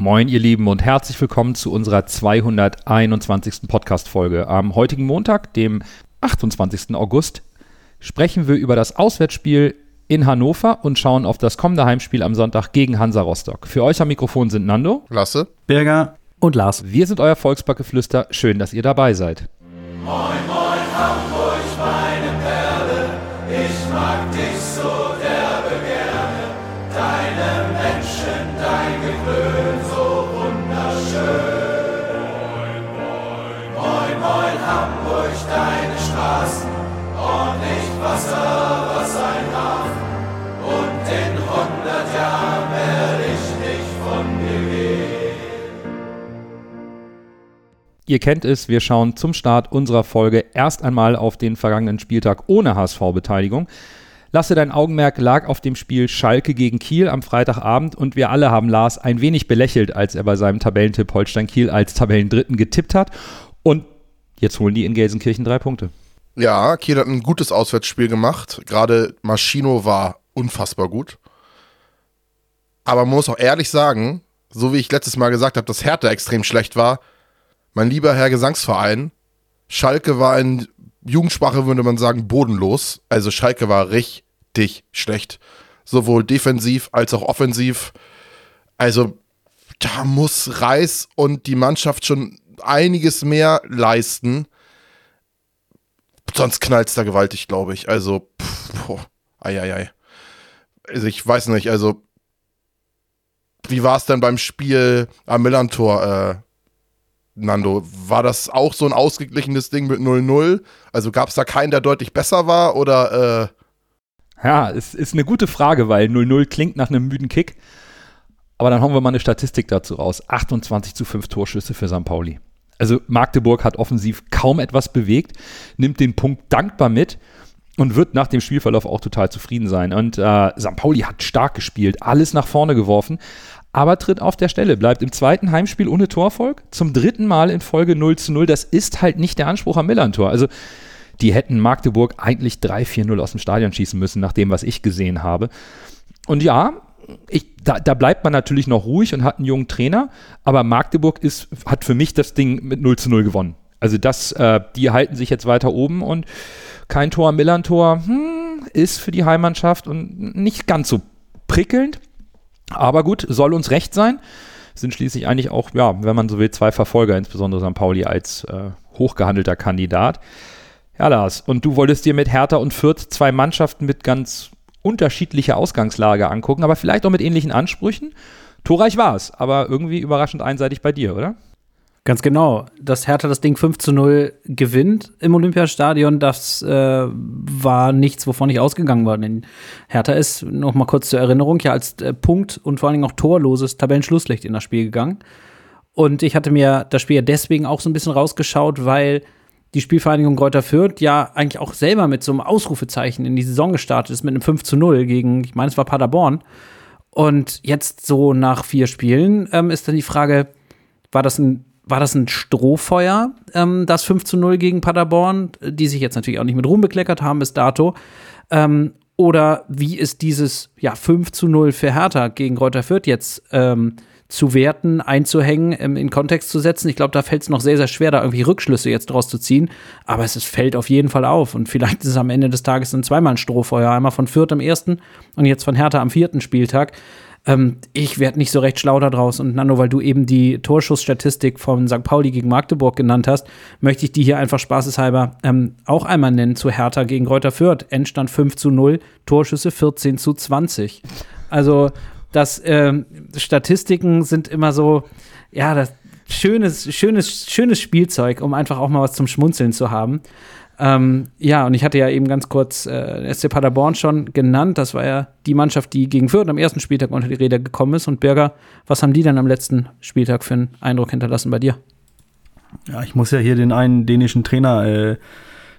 Moin, ihr Lieben, und herzlich willkommen zu unserer 221. Podcast-Folge. Am heutigen Montag, dem 28. August, sprechen wir über das Auswärtsspiel in Hannover und schauen auf das kommende Heimspiel am Sonntag gegen Hansa Rostock. Für euch am Mikrofon sind Nando, Lasse, Birger und Lars. Wir sind euer Volksbackgeflüster. Schön, dass ihr dabei seid. Moin, moin, Hamburg, meine deine Straßen, ordentlich Wasser, was ein Hafen. Und in hundert Jahren werde ich nicht von dir. Ihr kennt es, wir schauen zum Start unserer Folge erst einmal auf den vergangenen Spieltag ohne HSV-Beteiligung. Lasse dein Augenmerk lag auf dem Spiel Schalke gegen Kiel am Freitagabend und wir alle haben Lars ein wenig belächelt, als er bei seinem Tabellentipp Holstein Kiel als Tabellendritten getippt hat. Und jetzt holen die in Gelsenkirchen drei Punkte. Ja, Kiel hat ein gutes Auswärtsspiel gemacht. Gerade Maschino war unfassbar gut. Aber man muss auch ehrlich sagen, so wie ich letztes Mal gesagt habe, dass Hertha extrem schlecht war, mein lieber Herr Gesangsverein, Schalke war in Jugendsprache, würde man sagen, bodenlos. Also Schalke war richtig schlecht. Sowohl defensiv als auch offensiv. Also da muss Reis und die Mannschaft schon einiges mehr leisten. Sonst knallt es da gewaltig, glaube ich. Also, pff, boah, ei, ei, ei. Also ich weiß nicht, also wie war es denn beim Spiel am Millantor, äh, Nando? War das auch so ein ausgeglichenes Ding mit 0-0? Also gab es da keinen, der deutlich besser war oder äh, Ja, es ist eine gute Frage, weil 0-0 klingt nach einem müden Kick. Aber dann hauen wir mal eine Statistik dazu raus. 28 zu 5 Torschüsse für St. Pauli. Also Magdeburg hat offensiv kaum etwas bewegt, nimmt den Punkt dankbar mit und wird nach dem Spielverlauf auch total zufrieden sein. Und äh, St. Pauli hat stark gespielt, alles nach vorne geworfen, aber tritt auf der Stelle, bleibt im zweiten Heimspiel ohne Torfolg, zum dritten Mal in Folge 0 zu 0. Das ist halt nicht der Anspruch am Millantor. Also die hätten Magdeburg eigentlich 3-4-0 aus dem Stadion schießen müssen, nach dem, was ich gesehen habe. Und ja, ich, da, da bleibt man natürlich noch ruhig und hat einen jungen Trainer, aber Magdeburg ist, hat für mich das Ding mit 0 zu 0 gewonnen. Also das, äh, die halten sich jetzt weiter oben und kein Tor Millantor hm, ist für die Heimmannschaft und nicht ganz so prickelnd. Aber gut, soll uns recht sein. Sind schließlich eigentlich auch, ja, wenn man so will, zwei Verfolger, insbesondere St. Pauli als äh, hochgehandelter Kandidat. Ja, Lars, und du wolltest dir mit Hertha und Fürth zwei Mannschaften mit ganz unterschiedlicher Ausgangslage angucken, aber vielleicht auch mit ähnlichen Ansprüchen. Torreich war es, aber irgendwie überraschend einseitig bei dir, oder? Ganz genau. Dass Hertha das Ding 5 zu 0 gewinnt im Olympiastadion, das äh, war nichts, wovon ich ausgegangen war. Denn Hertha ist, noch mal kurz zur Erinnerung, ja als äh, Punkt und vor allen Dingen auch torloses Tabellenschlusslicht in das Spiel gegangen. Und ich hatte mir das Spiel ja deswegen auch so ein bisschen rausgeschaut, weil die Spielvereinigung Kräuter Fürth ja eigentlich auch selber mit so einem Ausrufezeichen in die Saison gestartet ist, mit einem 5 zu 0 gegen, ich meine, es war Paderborn. Und jetzt so nach vier Spielen ähm, ist dann die Frage, war das ein war das ein Strohfeuer, ähm, das 5 zu 0 gegen Paderborn, die sich jetzt natürlich auch nicht mit Ruhm bekleckert haben bis dato? Ähm, oder wie ist dieses ja, 5 zu 0 für Hertha gegen Kräuter Fürth jetzt ähm, zu werten, einzuhängen, ähm, in Kontext zu setzen? Ich glaube, da fällt es noch sehr, sehr schwer, da irgendwie Rückschlüsse jetzt draus zu ziehen. Aber es ist, fällt auf jeden Fall auf. Und vielleicht ist es am Ende des Tages dann zweimal ein Strohfeuer. Einmal von Fürth am ersten und jetzt von Hertha am vierten Spieltag. Ähm, ich werde nicht so recht schlau daraus. Und Nando, weil du eben die Torschussstatistik von St. Pauli gegen Magdeburg genannt hast, möchte ich die hier einfach spaßeshalber ähm, auch einmal nennen zu Hertha gegen Reuter Fürth. Endstand 5 zu 0, Torschüsse 14 zu 20. Also, das ähm, Statistiken sind immer so, ja, das schönes, schönes, schönes Spielzeug, um einfach auch mal was zum Schmunzeln zu haben. Ähm, ja, und ich hatte ja eben ganz kurz äh, SC Paderborn schon genannt. Das war ja die Mannschaft, die gegen Fürth am ersten Spieltag unter die Räder gekommen ist. Und Birger, was haben die dann am letzten Spieltag für einen Eindruck hinterlassen bei dir? Ja, ich muss ja hier den einen dänischen Trainer äh,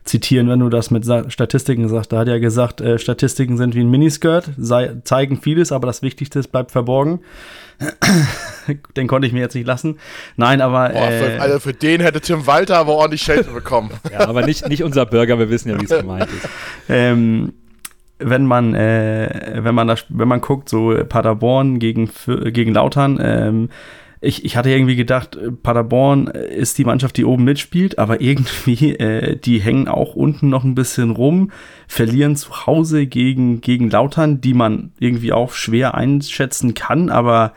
zitieren, wenn du das mit Sa Statistiken sagst. Da hat er gesagt, äh, Statistiken sind wie ein Miniskirt, sei, zeigen vieles, aber das Wichtigste bleibt verborgen. den konnte ich mir jetzt nicht lassen. Nein, aber. Boah, für, äh, also für den hätte Tim Walter aber ordentlich Schelte bekommen. Ja, aber nicht, nicht unser Burger, wir wissen ja, wie es gemeint ist. ähm, wenn man, äh, wenn man das, wenn man guckt, so Paderborn gegen, gegen Lautern, ähm, ich, ich hatte irgendwie gedacht, äh, Paderborn äh, ist die Mannschaft, die oben mitspielt, aber irgendwie, äh, die hängen auch unten noch ein bisschen rum, verlieren zu Hause gegen, gegen Lautern, die man irgendwie auch schwer einschätzen kann, aber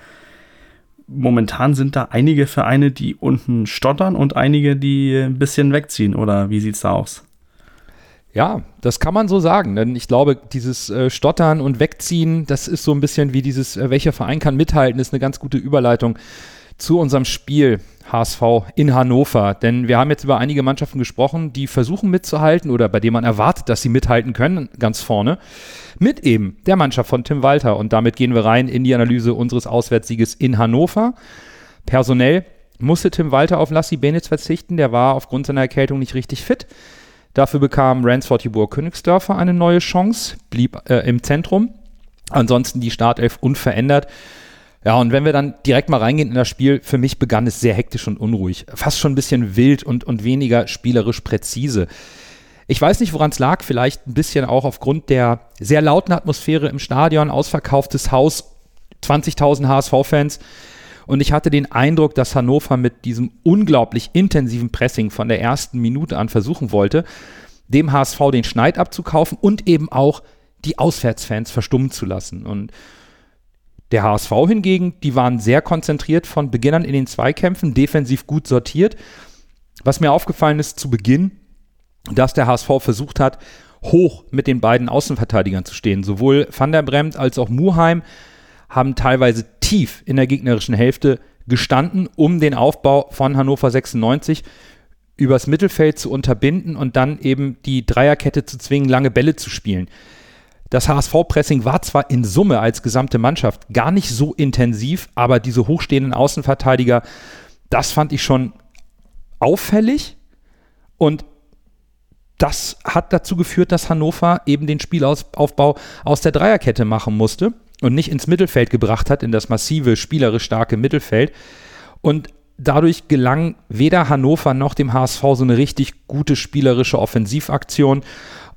momentan sind da einige Vereine, die unten stottern und einige, die ein bisschen wegziehen, oder wie sieht's da aus? Ja, das kann man so sagen, denn ich glaube, dieses äh, Stottern und Wegziehen, das ist so ein bisschen wie dieses, äh, welcher Verein kann mithalten, ist eine ganz gute Überleitung zu unserem Spiel HSV in Hannover. Denn wir haben jetzt über einige Mannschaften gesprochen, die versuchen mitzuhalten oder bei denen man erwartet, dass sie mithalten können, ganz vorne, mit eben der Mannschaft von Tim Walter. Und damit gehen wir rein in die Analyse unseres Auswärtssieges in Hannover. Personell musste Tim Walter auf Lassi Benitz verzichten, der war aufgrund seiner Erkältung nicht richtig fit. Dafür bekam Ransford Tibur Königsdörfer eine neue Chance, blieb äh, im Zentrum. Ansonsten die Startelf unverändert. Ja, und wenn wir dann direkt mal reingehen in das Spiel, für mich begann es sehr hektisch und unruhig. Fast schon ein bisschen wild und, und weniger spielerisch präzise. Ich weiß nicht, woran es lag, vielleicht ein bisschen auch aufgrund der sehr lauten Atmosphäre im Stadion, ausverkauftes Haus, 20.000 HSV-Fans. Und ich hatte den Eindruck, dass Hannover mit diesem unglaublich intensiven Pressing von der ersten Minute an versuchen wollte, dem HSV den Schneid abzukaufen und eben auch die Auswärtsfans verstummen zu lassen. Und der HSV hingegen, die waren sehr konzentriert von Beginn an in den Zweikämpfen, defensiv gut sortiert. Was mir aufgefallen ist zu Beginn, dass der HSV versucht hat, hoch mit den beiden Außenverteidigern zu stehen. Sowohl Van der Bremt als auch Muheim haben teilweise tief in der gegnerischen Hälfte gestanden, um den Aufbau von Hannover 96 übers Mittelfeld zu unterbinden und dann eben die Dreierkette zu zwingen, lange Bälle zu spielen. Das HSV-Pressing war zwar in Summe als gesamte Mannschaft gar nicht so intensiv, aber diese hochstehenden Außenverteidiger, das fand ich schon auffällig und das hat dazu geführt, dass Hannover eben den Spielaufbau aus der Dreierkette machen musste und nicht ins Mittelfeld gebracht hat, in das massive, spielerisch starke Mittelfeld. Und dadurch gelang weder Hannover noch dem HSV so eine richtig gute spielerische Offensivaktion.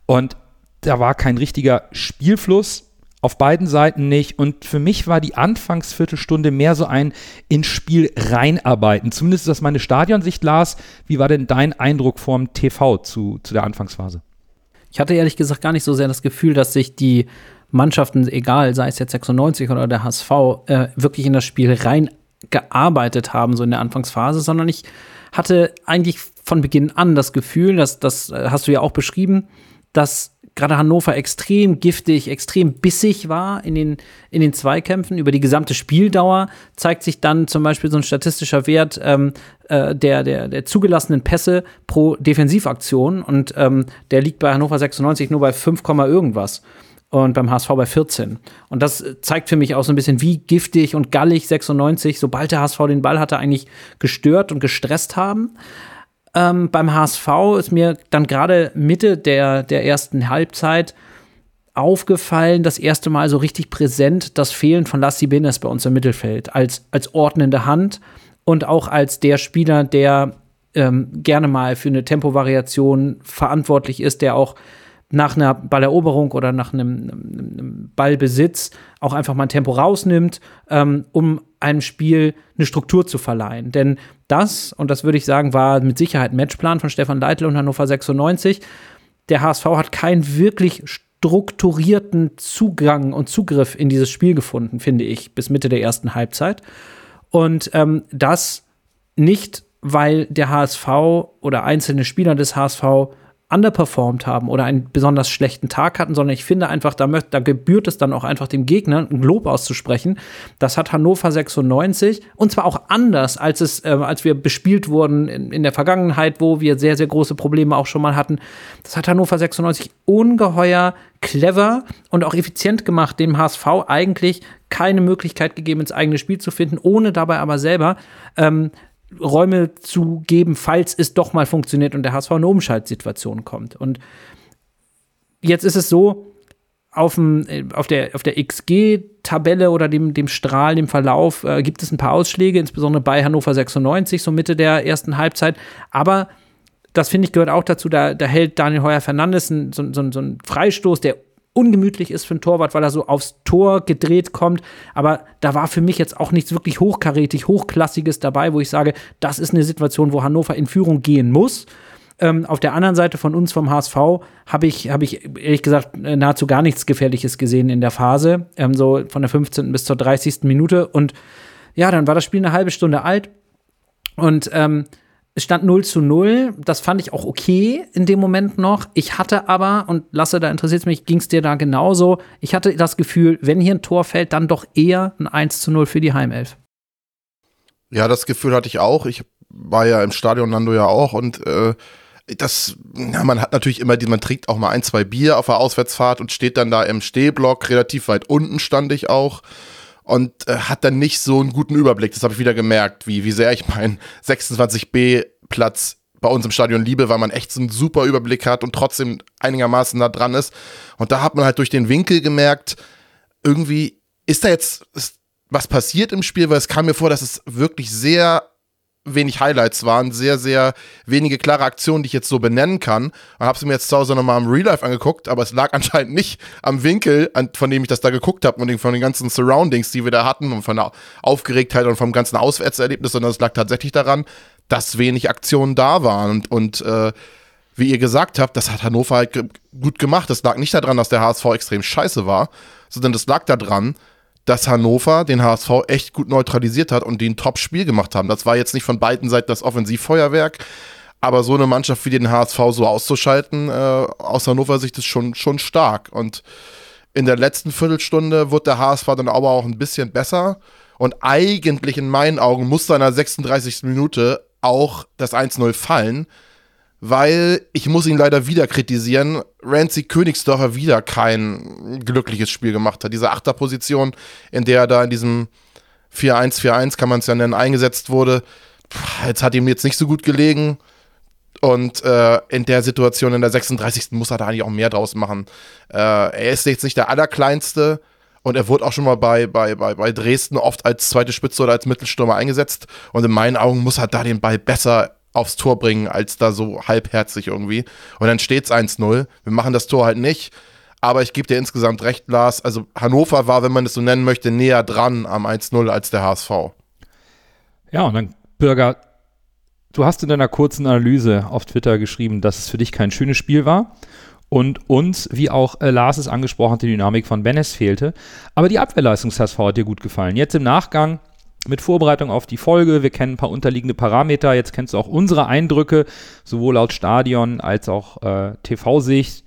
Und da war kein richtiger Spielfluss. Auf beiden Seiten nicht. Und für mich war die Anfangsviertelstunde mehr so ein ins Spiel reinarbeiten. Zumindest ist das meine Stadionsicht, Lars. Wie war denn dein Eindruck vom TV zu, zu der Anfangsphase? Ich hatte ehrlich gesagt gar nicht so sehr das Gefühl, dass sich die Mannschaften, egal, sei es jetzt 96 oder der HSV, äh, wirklich in das Spiel reingearbeitet haben, so in der Anfangsphase, sondern ich hatte eigentlich von Beginn an das Gefühl, dass das äh, hast du ja auch beschrieben, dass gerade Hannover extrem giftig, extrem bissig war in den, in den Zweikämpfen. Über die gesamte Spieldauer zeigt sich dann zum Beispiel so ein statistischer Wert ähm, äh, der, der, der zugelassenen Pässe pro Defensivaktion. Und ähm, der liegt bei Hannover 96 nur bei 5, irgendwas und beim HSV bei 14. Und das zeigt für mich auch so ein bisschen, wie giftig und gallig 96, sobald der HSV den Ball hatte, eigentlich gestört und gestresst haben. Ähm, beim HSV ist mir dann gerade Mitte der, der ersten Halbzeit aufgefallen, das erste Mal so richtig präsent, das Fehlen von Lassi Benes bei uns im Mittelfeld als, als ordnende Hand und auch als der Spieler, der ähm, gerne mal für eine Tempovariation verantwortlich ist, der auch nach einer Balleroberung oder nach einem, einem Ballbesitz auch einfach mal ein Tempo rausnimmt, ähm, um einem Spiel eine Struktur zu verleihen. Denn das, und das würde ich sagen, war mit Sicherheit Matchplan von Stefan Leitl und Hannover 96. Der HSV hat keinen wirklich strukturierten Zugang und Zugriff in dieses Spiel gefunden, finde ich, bis Mitte der ersten Halbzeit. Und ähm, das nicht, weil der HSV oder einzelne Spieler des HSV underperformed haben oder einen besonders schlechten Tag hatten, sondern ich finde einfach, da, möcht, da gebührt es dann auch einfach dem Gegner, ein Lob auszusprechen. Das hat Hannover 96 und zwar auch anders, als es, äh, als wir bespielt wurden in, in der Vergangenheit, wo wir sehr, sehr große Probleme auch schon mal hatten. Das hat Hannover 96 ungeheuer clever und auch effizient gemacht, dem HSV eigentlich keine Möglichkeit gegeben, ins eigene Spiel zu finden, ohne dabei aber selber ähm, Räume zu geben, falls es doch mal funktioniert und der HSV in eine Umschaltsituation kommt. Und jetzt ist es so, auf, dem, äh, auf der, auf der XG-Tabelle oder dem, dem Strahl, dem Verlauf, äh, gibt es ein paar Ausschläge, insbesondere bei Hannover 96, so Mitte der ersten Halbzeit. Aber das finde ich gehört auch dazu, da, da hält Daniel Heuer Fernandes so, so, so einen Freistoß, der ungemütlich ist für einen Torwart, weil er so aufs Tor gedreht kommt. Aber da war für mich jetzt auch nichts wirklich hochkarätig, hochklassiges dabei, wo ich sage, das ist eine Situation, wo Hannover in Führung gehen muss. Ähm, auf der anderen Seite von uns vom HSV habe ich, hab ich ehrlich gesagt nahezu gar nichts Gefährliches gesehen in der Phase, ähm, so von der 15. bis zur 30. Minute. Und ja, dann war das Spiel eine halbe Stunde alt und ähm, es stand 0 zu 0. Das fand ich auch okay in dem Moment noch. Ich hatte aber, und Lasse, da interessiert es mich, ging es dir da genauso? Ich hatte das Gefühl, wenn hier ein Tor fällt, dann doch eher ein 1 zu 0 für die Heimelf. Ja, das Gefühl hatte ich auch. Ich war ja im Stadion Nando ja auch und äh, das, ja, man hat natürlich immer, man trinkt auch mal ein, zwei Bier auf der Auswärtsfahrt und steht dann da im Stehblock, relativ weit unten stand ich auch und äh, hat dann nicht so einen guten Überblick. Das habe ich wieder gemerkt, wie, wie sehr ich meinen 26b-Platz bei uns im Stadion liebe, weil man echt so einen super Überblick hat und trotzdem einigermaßen da dran ist. Und da hat man halt durch den Winkel gemerkt, irgendwie ist da jetzt ist was passiert im Spiel, weil es kam mir vor, dass es wirklich sehr wenig Highlights waren, sehr, sehr wenige klare Aktionen, die ich jetzt so benennen kann. Und habe sie mir jetzt zu Hause nochmal im Real Life angeguckt, aber es lag anscheinend nicht am Winkel, an, von dem ich das da geguckt habe und von den ganzen Surroundings, die wir da hatten und von der Aufgeregtheit und vom ganzen Auswärtserlebnis, sondern es lag tatsächlich daran, dass wenig Aktionen da waren. Und, und äh, wie ihr gesagt habt, das hat Hannover halt gut gemacht. Das lag nicht daran, dass der HSV extrem scheiße war, sondern das lag daran, dass Hannover den HSV echt gut neutralisiert hat und den Top-Spiel gemacht haben. Das war jetzt nicht von beiden Seiten das Offensivfeuerwerk, aber so eine Mannschaft wie den HSV so auszuschalten, äh, aus Hannover Sicht ist schon, schon stark. Und in der letzten Viertelstunde wird der HSV dann aber auch ein bisschen besser. Und eigentlich in meinen Augen muss da in der 36. Minute auch das 1-0 fallen weil ich muss ihn leider wieder kritisieren, Rancy Königsdorfer wieder kein glückliches Spiel gemacht hat. Diese Achterposition, in der er da in diesem 4-1-4-1, kann man es ja nennen, eingesetzt wurde, jetzt hat ihm jetzt nicht so gut gelegen. Und äh, in der Situation, in der 36. muss er da eigentlich auch mehr draus machen. Äh, er ist jetzt nicht der Allerkleinste und er wurde auch schon mal bei, bei, bei, bei Dresden oft als zweite Spitze oder als Mittelstürmer eingesetzt. Und in meinen Augen muss er da den Ball besser aufs Tor bringen, als da so halbherzig irgendwie. Und dann steht es 1-0. Wir machen das Tor halt nicht. Aber ich gebe dir insgesamt recht, Lars. Also Hannover war, wenn man es so nennen möchte, näher dran am 1-0 als der HSV. Ja, und dann, Bürger, du hast in deiner kurzen Analyse auf Twitter geschrieben, dass es für dich kein schönes Spiel war und uns, wie auch äh, Lars es angesprochen hat, die Dynamik von Bennes fehlte. Aber die Abwehrleistung des HSV hat dir gut gefallen. Jetzt im Nachgang mit Vorbereitung auf die Folge. Wir kennen ein paar unterliegende Parameter. Jetzt kennst du auch unsere Eindrücke, sowohl laut Stadion als auch äh, TV-Sicht.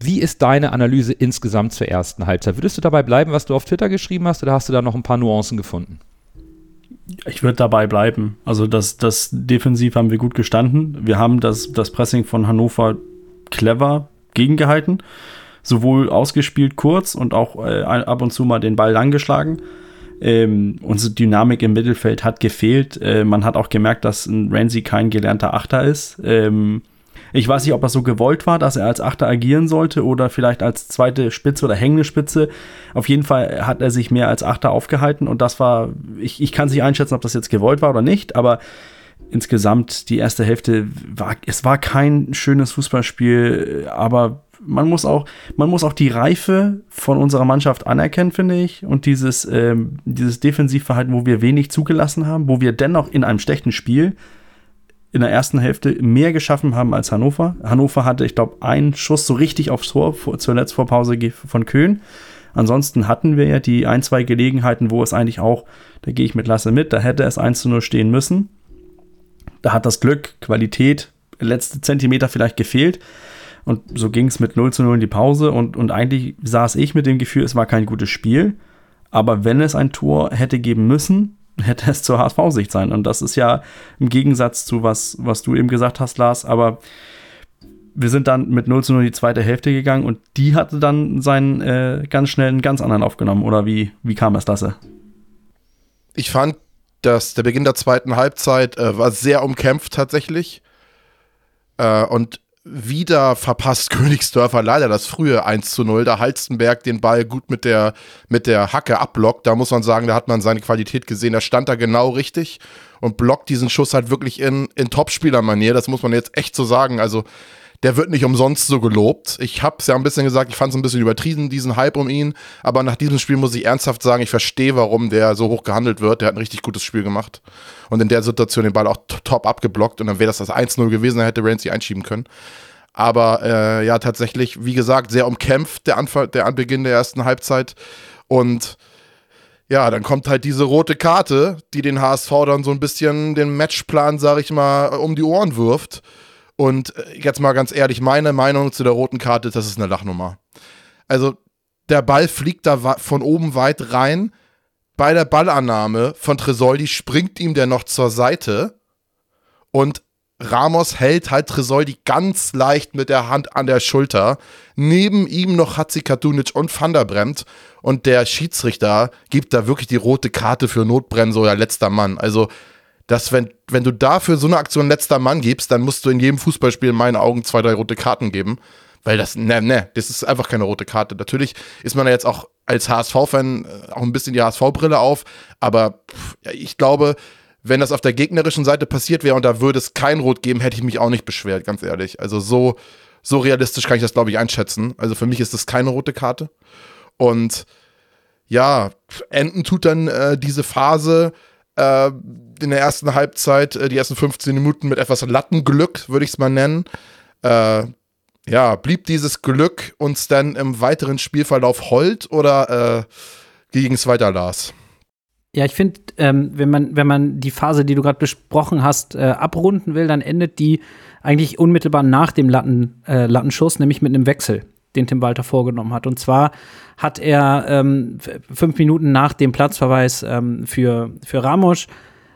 Wie ist deine Analyse insgesamt zur ersten Halbzeit? Würdest du dabei bleiben, was du auf Twitter geschrieben hast, oder hast du da noch ein paar Nuancen gefunden? Ich würde dabei bleiben. Also das, das defensiv haben wir gut gestanden. Wir haben das, das Pressing von Hannover clever gegengehalten. Sowohl ausgespielt kurz und auch äh, ab und zu mal den Ball langgeschlagen. Ähm, unsere Dynamik im Mittelfeld hat gefehlt. Äh, man hat auch gemerkt, dass ein Ramsey kein gelernter Achter ist. Ähm, ich weiß nicht, ob das so gewollt war, dass er als Achter agieren sollte oder vielleicht als zweite Spitze oder hängende Spitze. Auf jeden Fall hat er sich mehr als Achter aufgehalten und das war, ich, ich kann es nicht einschätzen, ob das jetzt gewollt war oder nicht, aber insgesamt die erste Hälfte war, es war kein schönes Fußballspiel, aber man muss auch, man muss auch die Reife von unserer Mannschaft anerkennen, finde ich. Und dieses, ähm, dieses Defensivverhalten, wo wir wenig zugelassen haben, wo wir dennoch in einem schlechten Spiel in der ersten Hälfte mehr geschaffen haben als Hannover. Hannover hatte, ich glaube, einen Schuss so richtig aufs Tor vor, zuletzt vor Pause von Köhn. Ansonsten hatten wir ja die ein, zwei Gelegenheiten, wo es eigentlich auch, da gehe ich mit Lasse mit, da hätte es 1 zu 0 stehen müssen. Da hat das Glück, Qualität, letzte Zentimeter vielleicht gefehlt. Und so ging es mit 0 zu 0 in die Pause und, und eigentlich saß ich mit dem Gefühl, es war kein gutes Spiel. Aber wenn es ein Tor hätte geben müssen, hätte es zur HSV-Sicht sein. Und das ist ja im Gegensatz zu was, was du eben gesagt hast, Lars. Aber wir sind dann mit 0 zu 0 in die zweite Hälfte gegangen und die hatte dann seinen äh, ganz schnell einen ganz anderen aufgenommen. Oder wie, wie kam es, Lasse? Ich fand, dass der Beginn der zweiten Halbzeit äh, war sehr umkämpft tatsächlich. Äh, und wieder verpasst Königsdörfer leider das frühe 1 zu 0. Da Halstenberg den Ball gut mit der, mit der Hacke abblockt. Da muss man sagen, da hat man seine Qualität gesehen. Da stand er genau richtig und blockt diesen Schuss halt wirklich in, in Topspielermanier. Das muss man jetzt echt so sagen. Also der wird nicht umsonst so gelobt. Ich habe es ja ein bisschen gesagt, ich fand es ein bisschen übertrieben, diesen Hype um ihn. Aber nach diesem Spiel muss ich ernsthaft sagen, ich verstehe, warum der so hoch gehandelt wird. Der hat ein richtig gutes Spiel gemacht. Und in der Situation den Ball auch top abgeblockt. Und dann wäre das das 1-0 gewesen, dann hätte Ramsey einschieben können. Aber äh, ja, tatsächlich, wie gesagt, sehr umkämpft der Anfang, der Anbeginn der ersten Halbzeit. Und ja, dann kommt halt diese rote Karte, die den HSV dann so ein bisschen den Matchplan, sag ich mal, um die Ohren wirft. Und äh, jetzt mal ganz ehrlich, meine Meinung zu der roten Karte das ist eine Lachnummer. Also, der Ball fliegt da von oben weit rein. Bei der Ballannahme von Tresoldi springt ihm der noch zur Seite. Und Ramos hält halt Tresoldi ganz leicht mit der Hand an der Schulter. Neben ihm noch Hatzikatunic und Van der Bremt. Und der Schiedsrichter gibt da wirklich die rote Karte für Notbremse oder letzter Mann. Also, dass wenn, wenn du dafür so eine Aktion letzter Mann gibst, dann musst du in jedem Fußballspiel in meinen Augen zwei, drei rote Karten geben. Weil das, ne, ne, das ist einfach keine rote Karte. Natürlich ist man ja jetzt auch als HSV-Fan äh, auch ein bisschen die HSV-Brille auf, aber ich glaube, wenn das auf der gegnerischen Seite passiert wäre und da würde es kein Rot geben, hätte ich mich auch nicht beschwert, ganz ehrlich. Also so, so realistisch kann ich das, glaube ich, einschätzen. Also für mich ist das keine rote Karte. Und ja, enden tut dann äh, diese Phase äh, in der ersten Halbzeit, äh, die ersten 15 Minuten mit etwas Lattenglück, würde ich es mal nennen. Äh, ja, blieb dieses Glück uns dann im weiteren Spielverlauf hold oder äh, ging es weiter, Lars? Ja, ich finde, ähm, wenn, man, wenn man die Phase, die du gerade besprochen hast, äh, abrunden will, dann endet die eigentlich unmittelbar nach dem Latten, äh, Lattenschuss, nämlich mit einem Wechsel, den Tim Walter vorgenommen hat. Und zwar hat er ähm, fünf Minuten nach dem Platzverweis ähm, für, für Ramos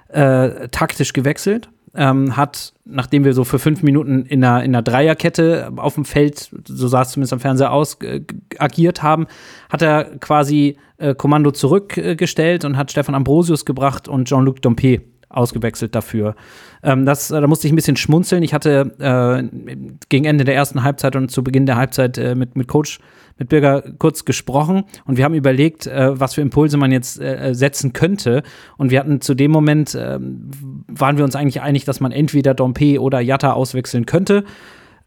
äh, taktisch gewechselt ähm, hat, nachdem wir so für fünf Minuten in einer, in einer Dreierkette auf dem Feld, so sah es zumindest am Fernseher aus, äh, agiert haben, hat er quasi äh, Kommando zurückgestellt und hat Stefan Ambrosius gebracht und Jean-Luc Dompe ausgewechselt dafür. Ähm, das, da musste ich ein bisschen schmunzeln. Ich hatte äh, gegen Ende der ersten Halbzeit und zu Beginn der Halbzeit äh, mit, mit Coach mit Birger kurz gesprochen und wir haben überlegt, äh, was für Impulse man jetzt äh, setzen könnte. Und wir hatten zu dem Moment, äh, waren wir uns eigentlich einig, dass man entweder Dompe oder Jatta auswechseln könnte.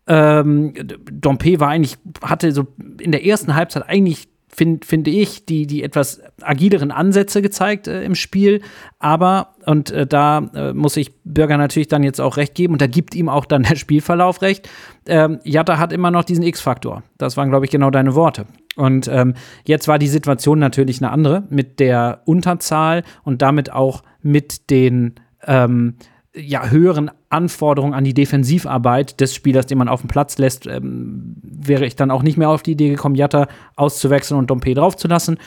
Ähm, Dompe war eigentlich, hatte so in der ersten Halbzeit eigentlich finde find ich, die, die etwas agileren Ansätze gezeigt äh, im Spiel. Aber, und äh, da äh, muss ich Bürger natürlich dann jetzt auch recht geben, und da gibt ihm auch dann der Spielverlauf recht. Ähm, Jatta hat immer noch diesen X-Faktor. Das waren, glaube ich, genau deine Worte. Und ähm, jetzt war die Situation natürlich eine andere mit der Unterzahl und damit auch mit den ähm, ja, höheren Anforderungen an die Defensivarbeit des Spielers, den man auf dem Platz lässt, ähm, wäre ich dann auch nicht mehr auf die Idee gekommen, Jatta auszuwechseln und Dompe draufzulassen.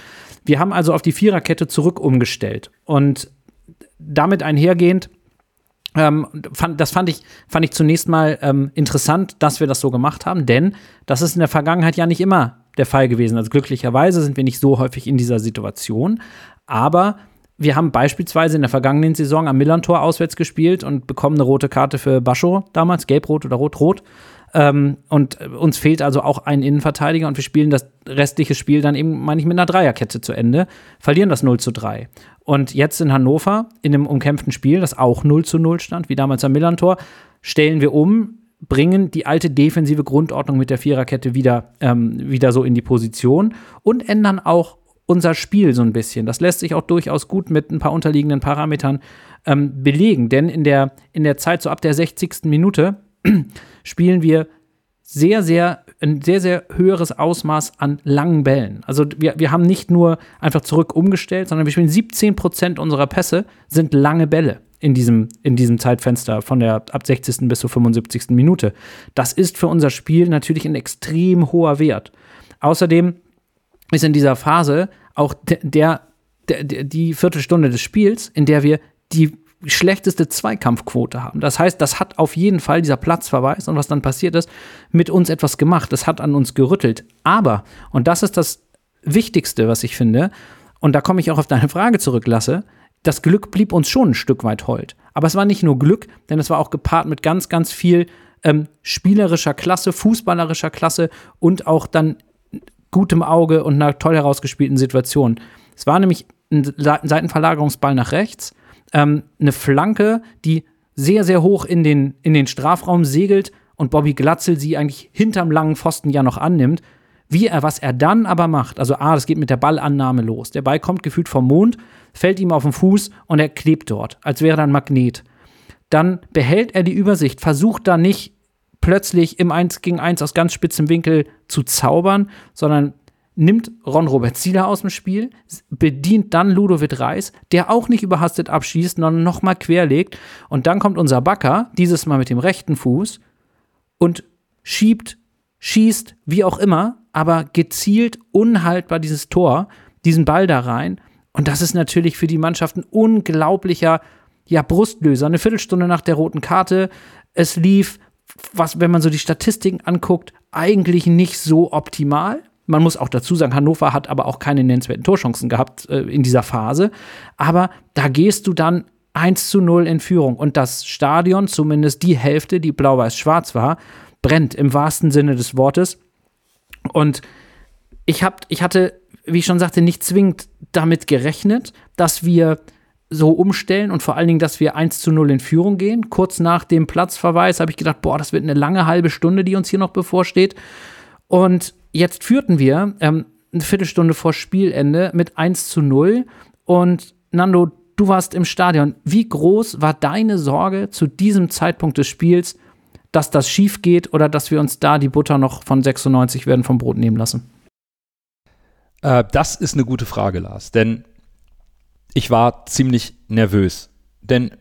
Wir haben also auf die Viererkette zurück umgestellt. Und damit einhergehend, ähm, fand, das fand ich, fand ich zunächst mal ähm, interessant, dass wir das so gemacht haben, denn das ist in der Vergangenheit ja nicht immer der Fall gewesen. Also glücklicherweise sind wir nicht so häufig in dieser Situation. Aber wir haben beispielsweise in der vergangenen Saison am Millantor auswärts gespielt und bekommen eine rote Karte für Bascho damals, gelb-rot oder rot-rot. Ähm, und uns fehlt also auch ein Innenverteidiger und wir spielen das restliche Spiel dann eben, meine ich, mit einer Dreierkette zu Ende, verlieren das 0 zu 3. Und jetzt in Hannover, in einem umkämpften Spiel, das auch 0 zu 0 stand, wie damals am Millantor, stellen wir um, bringen die alte defensive Grundordnung mit der Viererkette wieder, ähm, wieder so in die Position und ändern auch unser Spiel so ein bisschen. Das lässt sich auch durchaus gut mit ein paar unterliegenden Parametern ähm, belegen, denn in der, in der Zeit so ab der 60. Minute spielen wir sehr, sehr, ein sehr, sehr höheres Ausmaß an langen Bällen. Also wir, wir haben nicht nur einfach zurück umgestellt, sondern wir spielen 17 Prozent unserer Pässe sind lange Bälle in diesem, in diesem Zeitfenster von der ab 60. bis zur 75. Minute. Das ist für unser Spiel natürlich ein extrem hoher Wert. Außerdem ist in dieser Phase auch der, der, der, die Viertelstunde des Spiels, in der wir die schlechteste Zweikampfquote haben. Das heißt, das hat auf jeden Fall dieser Platzverweis und was dann passiert ist, mit uns etwas gemacht. Das hat an uns gerüttelt. Aber, und das ist das Wichtigste, was ich finde, und da komme ich auch auf deine Frage zurück, Lasse, das Glück blieb uns schon ein Stück weit hold. Aber es war nicht nur Glück, denn es war auch gepaart mit ganz, ganz viel ähm, spielerischer Klasse, fußballerischer Klasse und auch dann gutem Auge und einer toll herausgespielten Situation. Es war nämlich ein Seitenverlagerungsball nach rechts, ähm, eine Flanke, die sehr, sehr hoch in den, in den Strafraum segelt und Bobby Glatzel sie eigentlich hinterm langen Pfosten ja noch annimmt. Wie er, was er dann aber macht, also A, das geht mit der Ballannahme los. Der Ball kommt gefühlt vom Mond, fällt ihm auf den Fuß und er klebt dort, als wäre er ein Magnet. Dann behält er die Übersicht, versucht da nicht plötzlich im 1 gegen 1 aus ganz spitzem Winkel zu zaubern, sondern nimmt Ron Robert Zieler aus dem Spiel, bedient dann Ludovic Reis, der auch nicht überhastet abschießt, sondern nochmal querlegt. Und dann kommt unser Backer, dieses Mal mit dem rechten Fuß, und schiebt, schießt, wie auch immer, aber gezielt unhaltbar dieses Tor, diesen Ball da rein. Und das ist natürlich für die Mannschaft ein unglaublicher ja, Brustlöser. Eine Viertelstunde nach der roten Karte. Es lief, was, wenn man so die Statistiken anguckt, eigentlich nicht so optimal. Man muss auch dazu sagen, Hannover hat aber auch keine nennenswerten Torchancen gehabt äh, in dieser Phase. Aber da gehst du dann 1 zu 0 in Führung. Und das Stadion, zumindest die Hälfte, die blau-weiß-schwarz war, brennt im wahrsten Sinne des Wortes. Und ich, hab, ich hatte, wie ich schon sagte, nicht zwingend damit gerechnet, dass wir so umstellen und vor allen Dingen, dass wir 1 zu 0 in Führung gehen. Kurz nach dem Platzverweis habe ich gedacht, boah, das wird eine lange halbe Stunde, die uns hier noch bevorsteht. Und jetzt führten wir ähm, eine Viertelstunde vor Spielende mit 1 zu 0. Und Nando, du warst im Stadion. Wie groß war deine Sorge zu diesem Zeitpunkt des Spiels, dass das schief geht oder dass wir uns da die Butter noch von 96 werden vom Brot nehmen lassen? Äh, das ist eine gute Frage, Lars. Denn ich war ziemlich nervös. Denn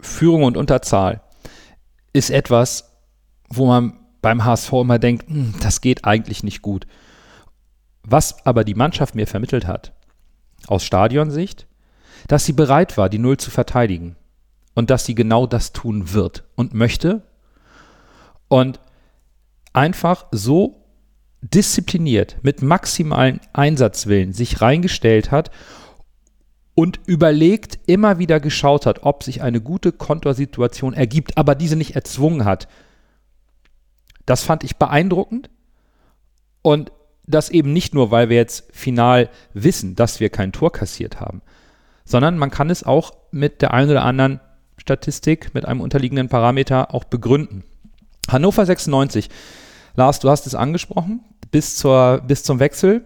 Führung und Unterzahl ist etwas, wo man beim HSV immer denkt, hm, das geht eigentlich nicht gut. Was aber die Mannschaft mir vermittelt hat, aus Stadionsicht, dass sie bereit war, die Null zu verteidigen und dass sie genau das tun wird und möchte und einfach so diszipliniert mit maximalen Einsatzwillen sich reingestellt hat und überlegt, immer wieder geschaut hat, ob sich eine gute Kontorsituation ergibt, aber diese nicht erzwungen hat. Das fand ich beeindruckend und das eben nicht nur, weil wir jetzt final wissen, dass wir kein Tor kassiert haben, sondern man kann es auch mit der einen oder anderen Statistik, mit einem unterliegenden Parameter auch begründen. Hannover 96, Lars, du hast es angesprochen, bis, zur, bis zum Wechsel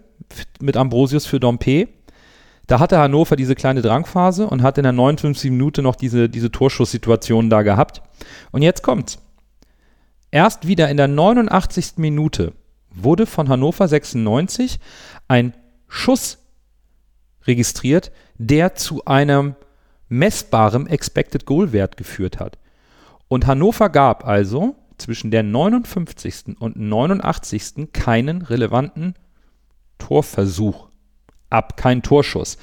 mit Ambrosius für Dompe. Da hatte Hannover diese kleine Drangphase und hat in der 59. Minute noch diese, diese Torschusssituation da gehabt. Und jetzt kommt's. Erst wieder in der 89. Minute wurde von Hannover 96 ein Schuss registriert, der zu einem messbaren Expected Goal Wert geführt hat. Und Hannover gab also zwischen der 59. und 89. keinen relevanten Torversuch ab, kein Torschuss.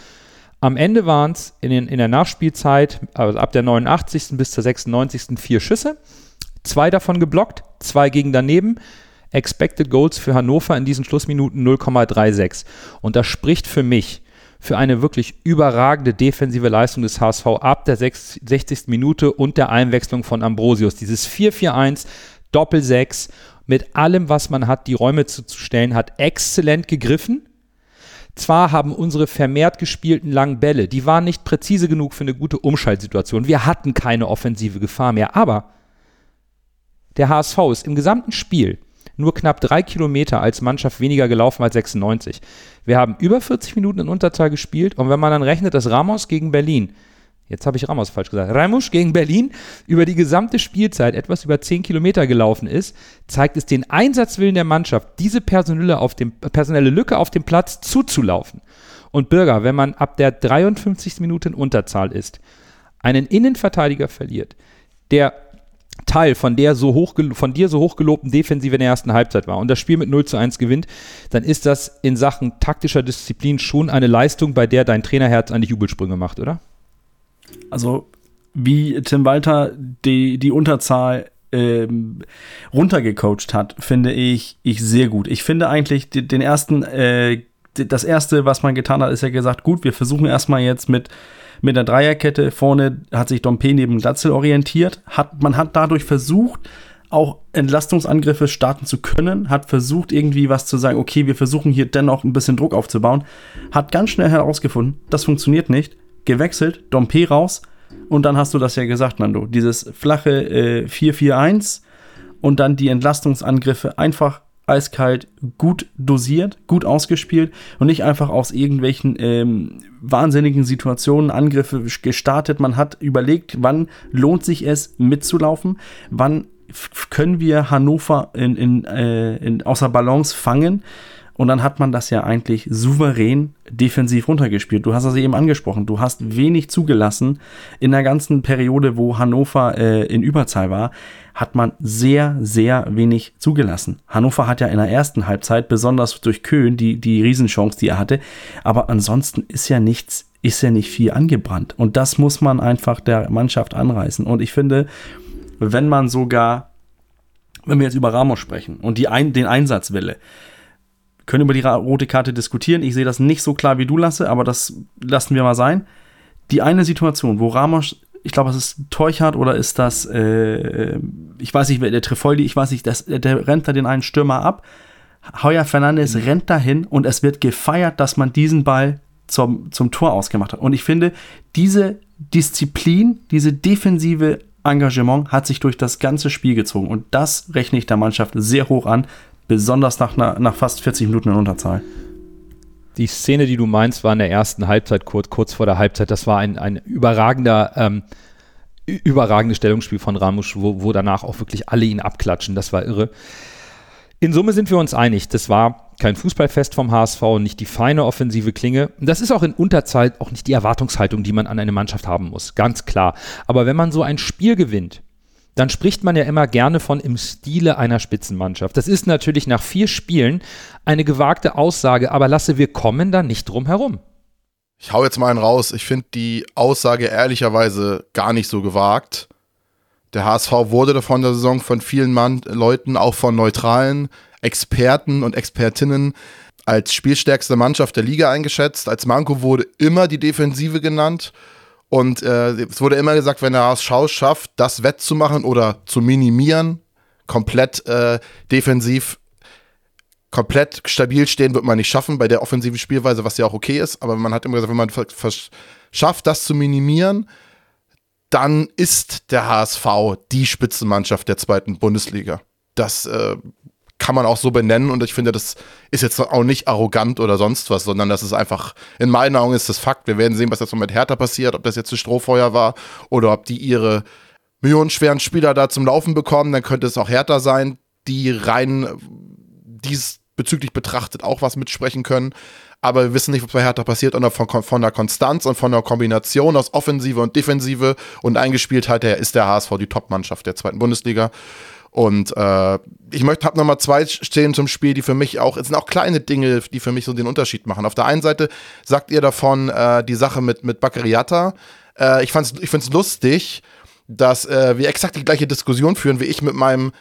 Am Ende waren es in, in, der Nachspielzeit, also ab der 89. bis zur 96. vier Schüsse, zwei davon geblockt, zwei gegen daneben. Expected Goals für Hannover in diesen Schlussminuten 0,36. Und das spricht für mich für eine wirklich überragende defensive Leistung des HSV ab der 60. Minute und der Einwechslung von Ambrosius. Dieses 4-4-1, Doppel-6 mit allem, was man hat, die Räume zu, zu stellen, hat exzellent gegriffen. Zwar haben unsere vermehrt gespielten langen Bälle, die waren nicht präzise genug für eine gute Umschaltsituation. Wir hatten keine offensive Gefahr mehr, aber der HSV ist im gesamten Spiel nur knapp drei Kilometer als Mannschaft weniger gelaufen als 96. Wir haben über 40 Minuten in Unterzahl gespielt und wenn man dann rechnet, dass Ramos gegen Berlin, jetzt habe ich Ramos falsch gesagt, Ramos gegen Berlin über die gesamte Spielzeit etwas über 10 Kilometer gelaufen ist, zeigt es den Einsatzwillen der Mannschaft, diese personelle, auf dem, personelle Lücke auf dem Platz zuzulaufen. Und Bürger, wenn man ab der 53. Minute in Unterzahl ist, einen Innenverteidiger verliert, der Teil von der so hoch, von dir so hochgelobten Defensive in der ersten Halbzeit war und das Spiel mit 0 zu 1 gewinnt, dann ist das in Sachen taktischer Disziplin schon eine Leistung, bei der dein Trainerherz an die Jubelsprünge macht, oder? Also, wie Tim Walter die, die Unterzahl ähm, runtergecoacht hat, finde ich, ich sehr gut. Ich finde eigentlich den ersten, äh, das erste, was man getan hat, ist ja gesagt, gut, wir versuchen erstmal jetzt mit mit der Dreierkette vorne hat sich Dompe neben Glatzel orientiert. Hat, man hat dadurch versucht, auch Entlastungsangriffe starten zu können, hat versucht irgendwie was zu sagen, okay, wir versuchen hier dennoch ein bisschen Druck aufzubauen, hat ganz schnell herausgefunden, das funktioniert nicht, gewechselt, Dompe raus und dann hast du das ja gesagt, Nando, dieses flache äh, 4-4-1 und dann die Entlastungsangriffe einfach eiskalt gut dosiert, gut ausgespielt und nicht einfach aus irgendwelchen ähm, wahnsinnigen Situationen Angriffe gestartet. Man hat überlegt, wann lohnt sich es mitzulaufen, wann können wir Hannover in, in, äh, in, außer Balance fangen. Und dann hat man das ja eigentlich souverän defensiv runtergespielt. Du hast das eben angesprochen. Du hast wenig zugelassen. In der ganzen Periode, wo Hannover äh, in Überzahl war, hat man sehr, sehr wenig zugelassen. Hannover hat ja in der ersten Halbzeit, besonders durch Köhn, die, die Riesenchance, die er hatte. Aber ansonsten ist ja nichts, ist ja nicht viel angebrannt. Und das muss man einfach der Mannschaft anreißen. Und ich finde, wenn man sogar, wenn wir jetzt über Ramos sprechen und die ein, den Einsatzwille, können über die rote Karte diskutieren. Ich sehe das nicht so klar wie du, Lasse, aber das lassen wir mal sein. Die eine Situation, wo Ramos, ich glaube, es ist Teuchert oder ist das, äh, ich weiß nicht, der Trefoldi, ich weiß nicht, das, der rennt da den einen Stürmer ab. Heuer Fernandes mhm. rennt dahin und es wird gefeiert, dass man diesen Ball zum, zum Tor ausgemacht hat. Und ich finde, diese Disziplin, diese defensive Engagement hat sich durch das ganze Spiel gezogen. Und das rechne ich der Mannschaft sehr hoch an besonders nach, nach fast 40 Minuten in Unterzahl. Die Szene, die du meinst, war in der ersten Halbzeit, kurz, kurz vor der Halbzeit. Das war ein, ein überragender, ähm, überragendes Stellungsspiel von Ramusch, wo, wo danach auch wirklich alle ihn abklatschen. Das war irre. In Summe sind wir uns einig, das war kein Fußballfest vom HSV, nicht die feine offensive Klinge. Das ist auch in Unterzeit auch nicht die Erwartungshaltung, die man an eine Mannschaft haben muss, ganz klar. Aber wenn man so ein Spiel gewinnt, dann spricht man ja immer gerne von im Stile einer Spitzenmannschaft. Das ist natürlich nach vier Spielen eine gewagte Aussage, aber Lasse, wir kommen da nicht drum herum. Ich hau jetzt mal einen raus. Ich finde die Aussage ehrlicherweise gar nicht so gewagt. Der HSV wurde von der Saison von vielen Mann Leuten, auch von neutralen Experten und Expertinnen, als spielstärkste Mannschaft der Liga eingeschätzt. Als Manko wurde immer die Defensive genannt. Und äh, es wurde immer gesagt, wenn der HSV schafft, das wettzumachen oder zu minimieren, komplett äh, defensiv, komplett stabil stehen, wird man nicht schaffen bei der offensiven Spielweise, was ja auch okay ist. Aber man hat immer gesagt, wenn man schafft, das zu minimieren, dann ist der HSV die Spitzenmannschaft der zweiten Bundesliga. Das äh, kann man auch so benennen und ich finde, das ist jetzt auch nicht arrogant oder sonst was, sondern das ist einfach, in meinen Augen ist das Fakt. Wir werden sehen, was jetzt mit Hertha passiert, ob das jetzt ein Strohfeuer war oder ob die ihre millionenschweren Spieler da zum Laufen bekommen, dann könnte es auch Hertha sein, die rein diesbezüglich betrachtet auch was mitsprechen können. Aber wir wissen nicht, was bei Hertha passiert und von, von der Konstanz und von der Kombination aus Offensive und Defensive und Eingespieltheit her ist der HSV die Topmannschaft der zweiten Bundesliga. Und äh, ich möchte habe nochmal zwei Szenen zum Spiel, die für mich auch, es sind auch kleine Dinge, die für mich so den Unterschied machen. Auf der einen Seite sagt ihr davon äh, die Sache mit, mit Baccariata. Äh, ich ich finde es lustig, dass äh, wir exakt die gleiche Diskussion führen wie ich mit meinem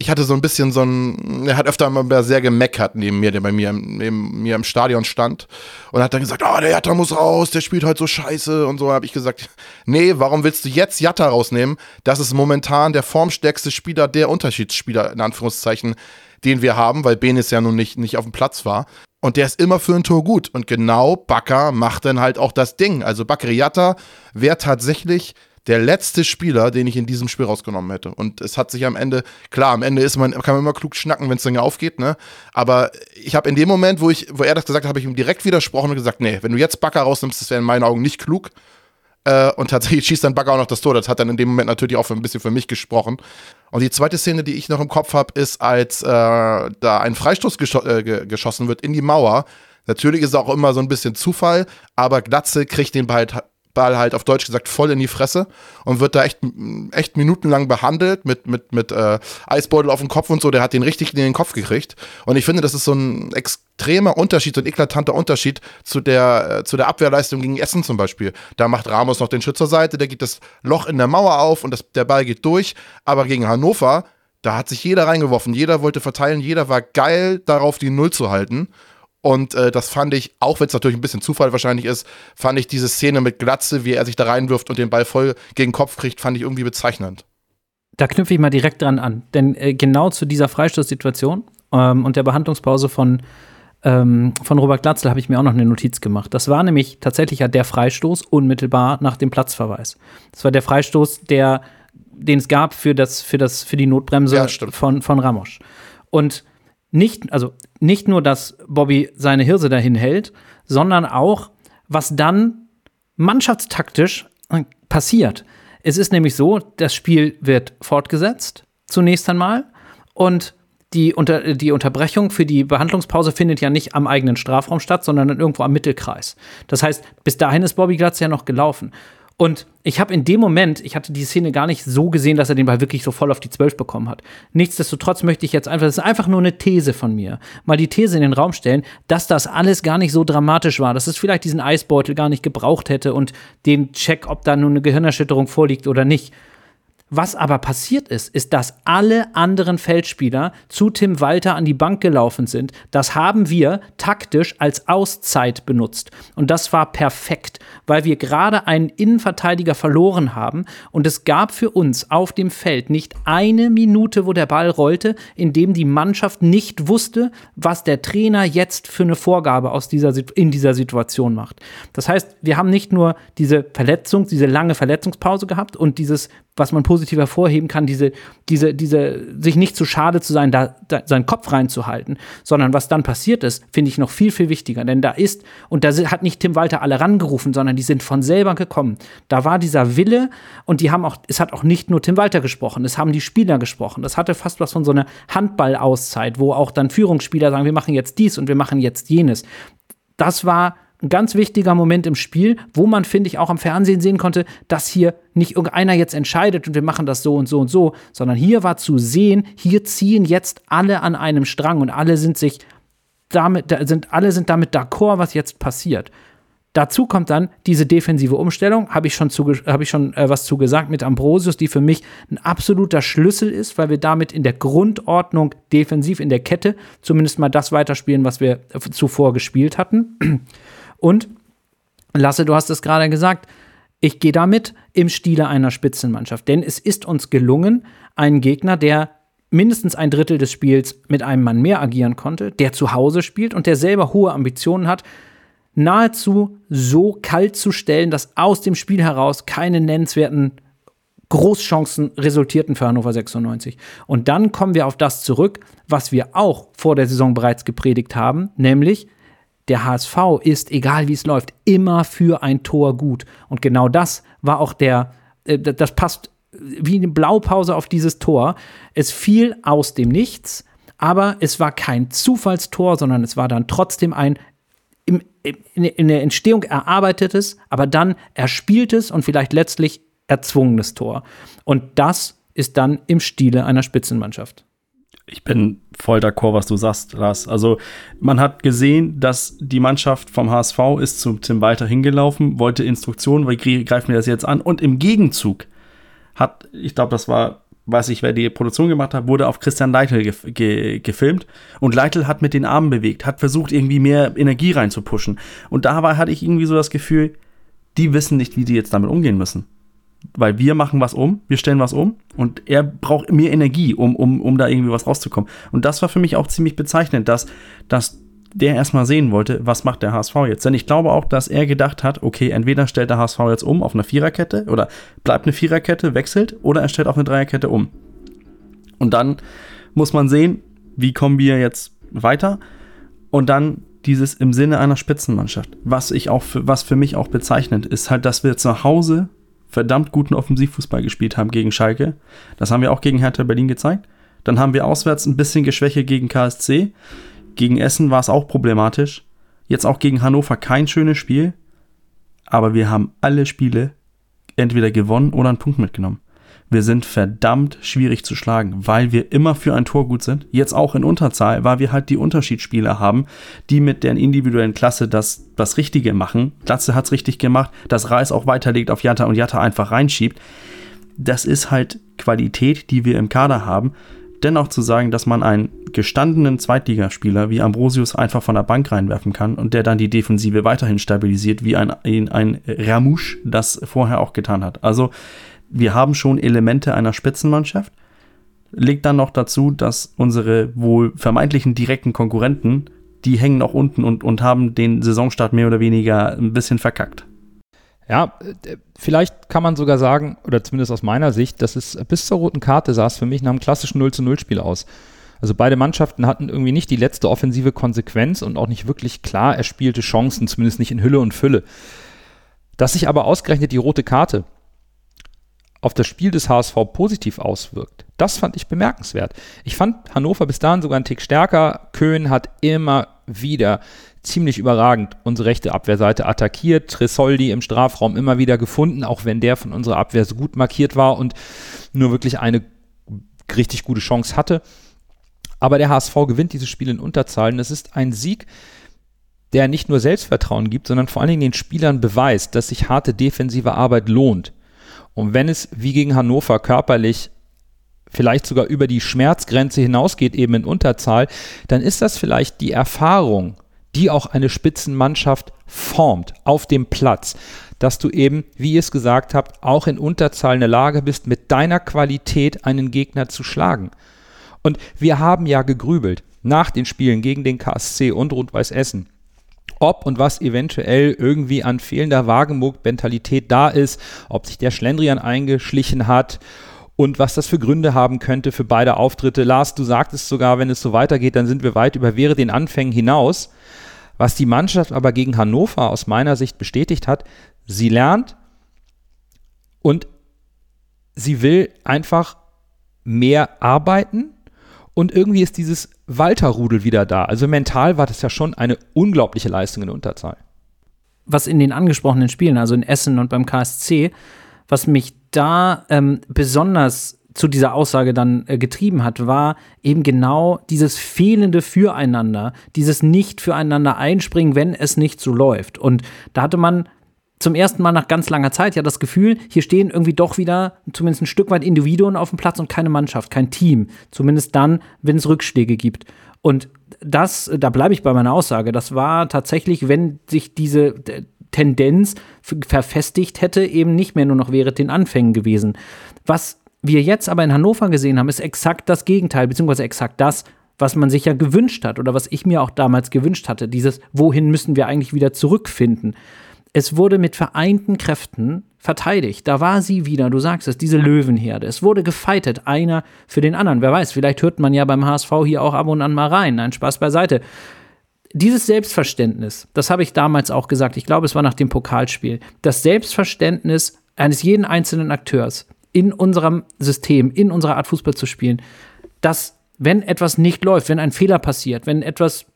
ich hatte so ein bisschen so ein, er hat öfter mal sehr gemeckert neben mir, der bei mir, neben mir im Stadion stand und hat dann gesagt, oh, der Jatta muss raus, der spielt halt so scheiße und so habe ich gesagt, nee, warum willst du jetzt Jatta rausnehmen? Das ist momentan der formstärkste Spieler, der Unterschiedsspieler, in Anführungszeichen, den wir haben, weil Benis ja nun nicht, nicht auf dem Platz war. Und der ist immer für ein Tor gut. Und genau Bakker macht dann halt auch das Ding. Also Bakkeriata wäre tatsächlich der letzte Spieler, den ich in diesem Spiel rausgenommen hätte. Und es hat sich am Ende, klar, am Ende ist man, kann man immer klug schnacken, wenn es dann aufgeht, ne? Aber ich habe in dem Moment, wo ich, wo er das gesagt hat, habe ich ihm direkt widersprochen und gesagt, nee, wenn du jetzt Bakker rausnimmst, das wäre in meinen Augen nicht klug. Äh, und tatsächlich schießt dann Bakker auch noch das Tor. Das hat dann in dem Moment natürlich auch ein bisschen für mich gesprochen. Und die zweite Szene, die ich noch im Kopf habe, ist, als äh, da ein Freistoß gescho äh, geschossen wird in die Mauer. Natürlich ist es auch immer so ein bisschen Zufall, aber Glatze kriegt den Ball Ball halt auf Deutsch gesagt voll in die Fresse und wird da echt, echt minutenlang behandelt mit, mit, mit äh, Eisbeutel auf dem Kopf und so. Der hat den richtig in den Kopf gekriegt. Und ich finde, das ist so ein extremer Unterschied, so ein eklatanter Unterschied zu der, äh, zu der Abwehrleistung gegen Essen zum Beispiel. Da macht Ramos noch den Schütz zur Seite, der geht das Loch in der Mauer auf und das, der Ball geht durch. Aber gegen Hannover, da hat sich jeder reingeworfen, jeder wollte verteilen, jeder war geil darauf, die Null zu halten. Und äh, das fand ich, auch wenn es natürlich ein bisschen Zufall wahrscheinlich ist, fand ich diese Szene mit Glatze, wie er sich da reinwirft und den Ball voll gegen den Kopf kriegt, fand ich irgendwie bezeichnend. Da knüpfe ich mal direkt dran an. Denn äh, genau zu dieser Freistoßsituation ähm, und der Behandlungspause von, ähm, von Robert Glatzel habe ich mir auch noch eine Notiz gemacht. Das war nämlich tatsächlich ja der Freistoß unmittelbar nach dem Platzverweis. Das war der Freistoß, der den es gab für, das, für, das, für die Notbremse Ja, von, von Ramos. Und nicht, also nicht nur, dass Bobby seine Hirse dahin hält, sondern auch, was dann mannschaftstaktisch äh, passiert. Es ist nämlich so, das Spiel wird fortgesetzt, zunächst einmal, und die, unter, die Unterbrechung für die Behandlungspause findet ja nicht am eigenen Strafraum statt, sondern irgendwo am Mittelkreis. Das heißt, bis dahin ist Bobby Glatz ja noch gelaufen. Und ich habe in dem Moment, ich hatte die Szene gar nicht so gesehen, dass er den Ball wirklich so voll auf die 12 bekommen hat. Nichtsdestotrotz möchte ich jetzt einfach, das ist einfach nur eine These von mir, mal die These in den Raum stellen, dass das alles gar nicht so dramatisch war, dass es vielleicht diesen Eisbeutel gar nicht gebraucht hätte und den Check, ob da nun eine Gehirnerschütterung vorliegt oder nicht. Was aber passiert ist, ist, dass alle anderen Feldspieler zu Tim Walter an die Bank gelaufen sind. Das haben wir taktisch als Auszeit benutzt. Und das war perfekt, weil wir gerade einen Innenverteidiger verloren haben. Und es gab für uns auf dem Feld nicht eine Minute, wo der Ball rollte, in dem die Mannschaft nicht wusste, was der Trainer jetzt für eine Vorgabe aus dieser, in dieser Situation macht. Das heißt, wir haben nicht nur diese Verletzung, diese lange Verletzungspause gehabt und dieses was man positiv hervorheben kann, diese, diese, diese, sich nicht zu schade zu sein, da, da seinen Kopf reinzuhalten, sondern was dann passiert ist, finde ich noch viel, viel wichtiger. Denn da ist, und da hat nicht Tim Walter alle rangerufen, sondern die sind von selber gekommen. Da war dieser Wille und die haben auch, es hat auch nicht nur Tim Walter gesprochen, es haben die Spieler gesprochen. Das hatte fast was von so einer Handballauszeit, wo auch dann Führungsspieler sagen, wir machen jetzt dies und wir machen jetzt jenes. Das war ein ganz wichtiger Moment im Spiel, wo man, finde ich, auch am Fernsehen sehen konnte, dass hier nicht irgendeiner jetzt entscheidet und wir machen das so und so und so, sondern hier war zu sehen, hier ziehen jetzt alle an einem Strang und alle sind sich damit, da sind, alle sind damit d'accord, was jetzt passiert. Dazu kommt dann diese defensive Umstellung, habe ich schon, zuge- hab ich schon äh, was zu gesagt mit Ambrosius, die für mich ein absoluter Schlüssel ist, weil wir damit in der Grundordnung defensiv in der Kette zumindest mal das weiterspielen, was wir äh, zuvor gespielt hatten. Und Lasse, du hast es gerade gesagt, ich gehe damit im Stile einer Spitzenmannschaft. Denn es ist uns gelungen, einen Gegner, der mindestens ein Drittel des Spiels mit einem Mann mehr agieren konnte, der zu Hause spielt und der selber hohe Ambitionen hat, nahezu so kalt zu stellen, dass aus dem Spiel heraus keine nennenswerten Großchancen resultierten für Hannover 96. Und dann kommen wir auf das zurück, was wir auch vor der Saison bereits gepredigt haben, nämlich der HSV ist, egal wie es läuft, immer für ein Tor gut. Und genau das war auch der, äh, das passt wie eine Blaupause auf dieses Tor. Es fiel aus dem Nichts, aber es war kein Zufallstor, sondern es war dann trotzdem ein im, im, in der Entstehung erarbeitetes, aber dann erspieltes und vielleicht letztlich erzwungenes Tor. Und das ist dann im Stile einer Spitzenmannschaft. Ich bin voll d'accord, was du sagst, Lars. Also, man hat gesehen, dass die Mannschaft vom HSV ist zu Tim Walter hingelaufen, wollte Instruktionen, weil gre- greifen wir das jetzt an. Und im Gegenzug hat, ich glaube, das war, weiß ich, wer die Produktion gemacht hat, wurde auf Christian Leitl gef ge gefilmt. Und Leitl hat mit den Armen bewegt, hat versucht, irgendwie mehr Energie reinzupuschen. Und dabei hatte ich irgendwie so das Gefühl, die wissen nicht, wie die jetzt damit umgehen müssen weil wir machen was um, wir stellen was um und er braucht mehr Energie, um, um, um da irgendwie was rauszukommen. Und das war für mich auch ziemlich bezeichnend, dass, dass der erstmal sehen wollte, was macht der HSV jetzt. Denn ich glaube auch, dass er gedacht hat, okay, entweder stellt der HSV jetzt um auf eine Viererkette oder bleibt eine Viererkette, wechselt oder er stellt auf eine Dreierkette um. Und dann muss man sehen, wie kommen wir jetzt weiter und dann dieses im Sinne einer Spitzenmannschaft. Was ich auch für, was für mich auch bezeichnend ist, halt, dass wir zu Hause verdammt guten Offensivfußball gespielt haben gegen Schalke. Das haben wir auch gegen Hertha Berlin gezeigt. Dann haben wir auswärts ein bisschen Geschwäche gegen KSC. Gegen Essen war es auch problematisch. Jetzt auch gegen Hannover kein schönes Spiel. Aber wir haben alle Spiele entweder gewonnen oder einen Punkt mitgenommen. Wir sind verdammt schwierig zu schlagen, weil wir immer für ein Tor gut sind. Jetzt auch in Unterzahl, weil wir halt die Unterschiedsspieler haben, die mit deren individuellen Klasse das, das Richtige machen. Glatze hat's richtig gemacht, dass Reis auch weiterlegt auf Jatta und Jatta einfach reinschiebt. Das ist halt Qualität, die wir im Kader haben. Dennoch zu sagen, dass man einen gestandenen Zweitligaspieler wie Ambrosius einfach von der Bank reinwerfen kann und der dann die Defensive weiterhin stabilisiert, wie ein, ein, ein Ramusch das vorher auch getan hat. Also wir haben schon Elemente einer Spitzenmannschaft. Legt dann noch dazu, dass unsere wohl vermeintlichen direkten Konkurrenten, die hängen noch unten und, und haben den Saisonstart mehr oder weniger ein bisschen verkackt. Ja, äh, vielleicht kann man sogar sagen, oder zumindest aus meiner Sicht, dass es bis zur roten Karte es für mich nach einem klassischen 0 zu 0 Spiel aus. Also beide Mannschaften hatten irgendwie nicht die letzte offensive Konsequenz und auch nicht wirklich klar erspielte Chancen, zumindest nicht in Hülle und Fülle. Dass sich aber ausgerechnet die rote Karte auf das Spiel des HSV positiv auswirkt, das fand ich bemerkenswert. Ich fand Hannover bis dahin sogar einen Tick stärker. Köhn hat immer wieder ziemlich überragend unsere rechte Abwehrseite attackiert. Tresoldi im Strafraum immer wieder gefunden, auch wenn der von unserer Abwehr so gut markiert war und nur wirklich eine richtig gute Chance hatte. Aber der HSV gewinnt dieses Spiel in Unterzahlen. Es ist ein Sieg, der nicht nur Selbstvertrauen gibt, sondern vor allen Dingen den Spielern beweist, dass sich harte defensive Arbeit lohnt. Und wenn es wie gegen Hannover körperlich vielleicht sogar über die Schmerzgrenze hinausgeht, eben in Unterzahl, dann ist das vielleicht die Erfahrung, die auch eine Spitzenmannschaft formt auf dem Platz, dass du eben, wie ihr es gesagt habt, auch in Unterzahl in der Lage bist, mit deiner Qualität einen Gegner zu schlagen. Und wir haben ja gegrübelt nach den Spielen gegen den KSC und Rot-Weiß Essen ob und was eventuell irgendwie an fehlender Wagenburg-Mentalität da ist, ob sich der Schlendrian eingeschlichen hat und was das für Gründe haben könnte für beide Auftritte. Lars, du sagtest sogar, wenn es so weitergeht, dann sind wir weit über wäre den Anfängen hinaus. Was die Mannschaft aber gegen Hannover aus meiner Sicht bestätigt hat, sie lernt und sie will einfach mehr arbeiten und irgendwie ist dieses Walter-Rudel wieder da. Also mental war das ja schon eine unglaubliche Leistung in Unterzahl. Was in den angesprochenen Spielen, also in Essen und beim KSC, was mich da ähm, besonders zu dieser Aussage dann äh, getrieben hat, war eben genau dieses fehlende Füreinander, dieses nicht füreinander einspringen, wenn es nicht so läuft. Und da hatte man zum ersten Mal nach ganz langer Zeit ja das Gefühl, hier stehen irgendwie doch wieder zumindest ein Stück weit Individuen auf dem Platz und keine Mannschaft, kein Team. Zumindest dann, wenn es Rückschläge gibt. Und das, da bleibe ich bei meiner Aussage, das war tatsächlich, wenn sich diese Tendenz verfestigt hätte, eben nicht mehr nur noch während den Anfängen gewesen. Was wir jetzt aber in Hannover gesehen haben, ist exakt das Gegenteil, beziehungsweise exakt das, was man sich ja gewünscht hat oder was ich mir auch damals gewünscht hatte. Dieses, wohin müssen wir eigentlich wieder zurückfinden? Es wurde mit vereinten Kräften verteidigt. Da war sie wieder, du sagst es, diese Löwenherde. Es wurde gefeitet, einer für den anderen. Wer weiß, vielleicht hört man ja beim HSV hier auch ab und an mal rein. Nein, Spaß beiseite. Dieses Selbstverständnis, das habe ich damals auch gesagt, ich glaube, es war nach dem Pokalspiel, das Selbstverständnis eines jeden einzelnen Akteurs in unserem System, in unserer Art Fußball zu spielen, dass wenn etwas nicht läuft, wenn ein Fehler passiert, wenn etwas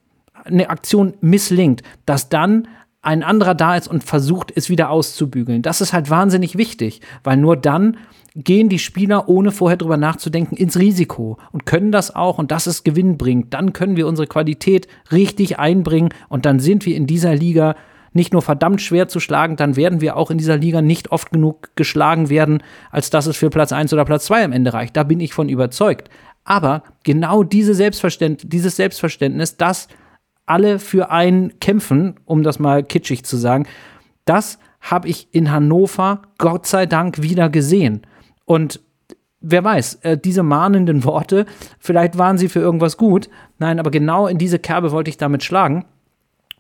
eine Aktion misslingt, dass dann ein anderer da ist und versucht, es wieder auszubügeln. Das ist halt wahnsinnig wichtig, weil nur dann gehen die Spieler, ohne vorher drüber nachzudenken, ins Risiko und können das auch und das ist gewinnbringend. Dann können wir unsere Qualität richtig einbringen und dann sind wir in dieser Liga nicht nur verdammt schwer zu schlagen, dann werden wir auch in dieser Liga nicht oft genug geschlagen werden, als dass es für Platz 1 oder Platz 2 am Ende reicht. Da bin ich von überzeugt. Aber genau diese Selbstverständ dieses Selbstverständnis, das alle für einen kämpfen, um das mal kitschig zu sagen. Das habe ich in Hannover Gott sei Dank wieder gesehen. Und wer weiß, äh, diese mahnenden Worte, vielleicht waren sie für irgendwas gut. Nein, aber genau in diese Kerbe wollte ich damit schlagen.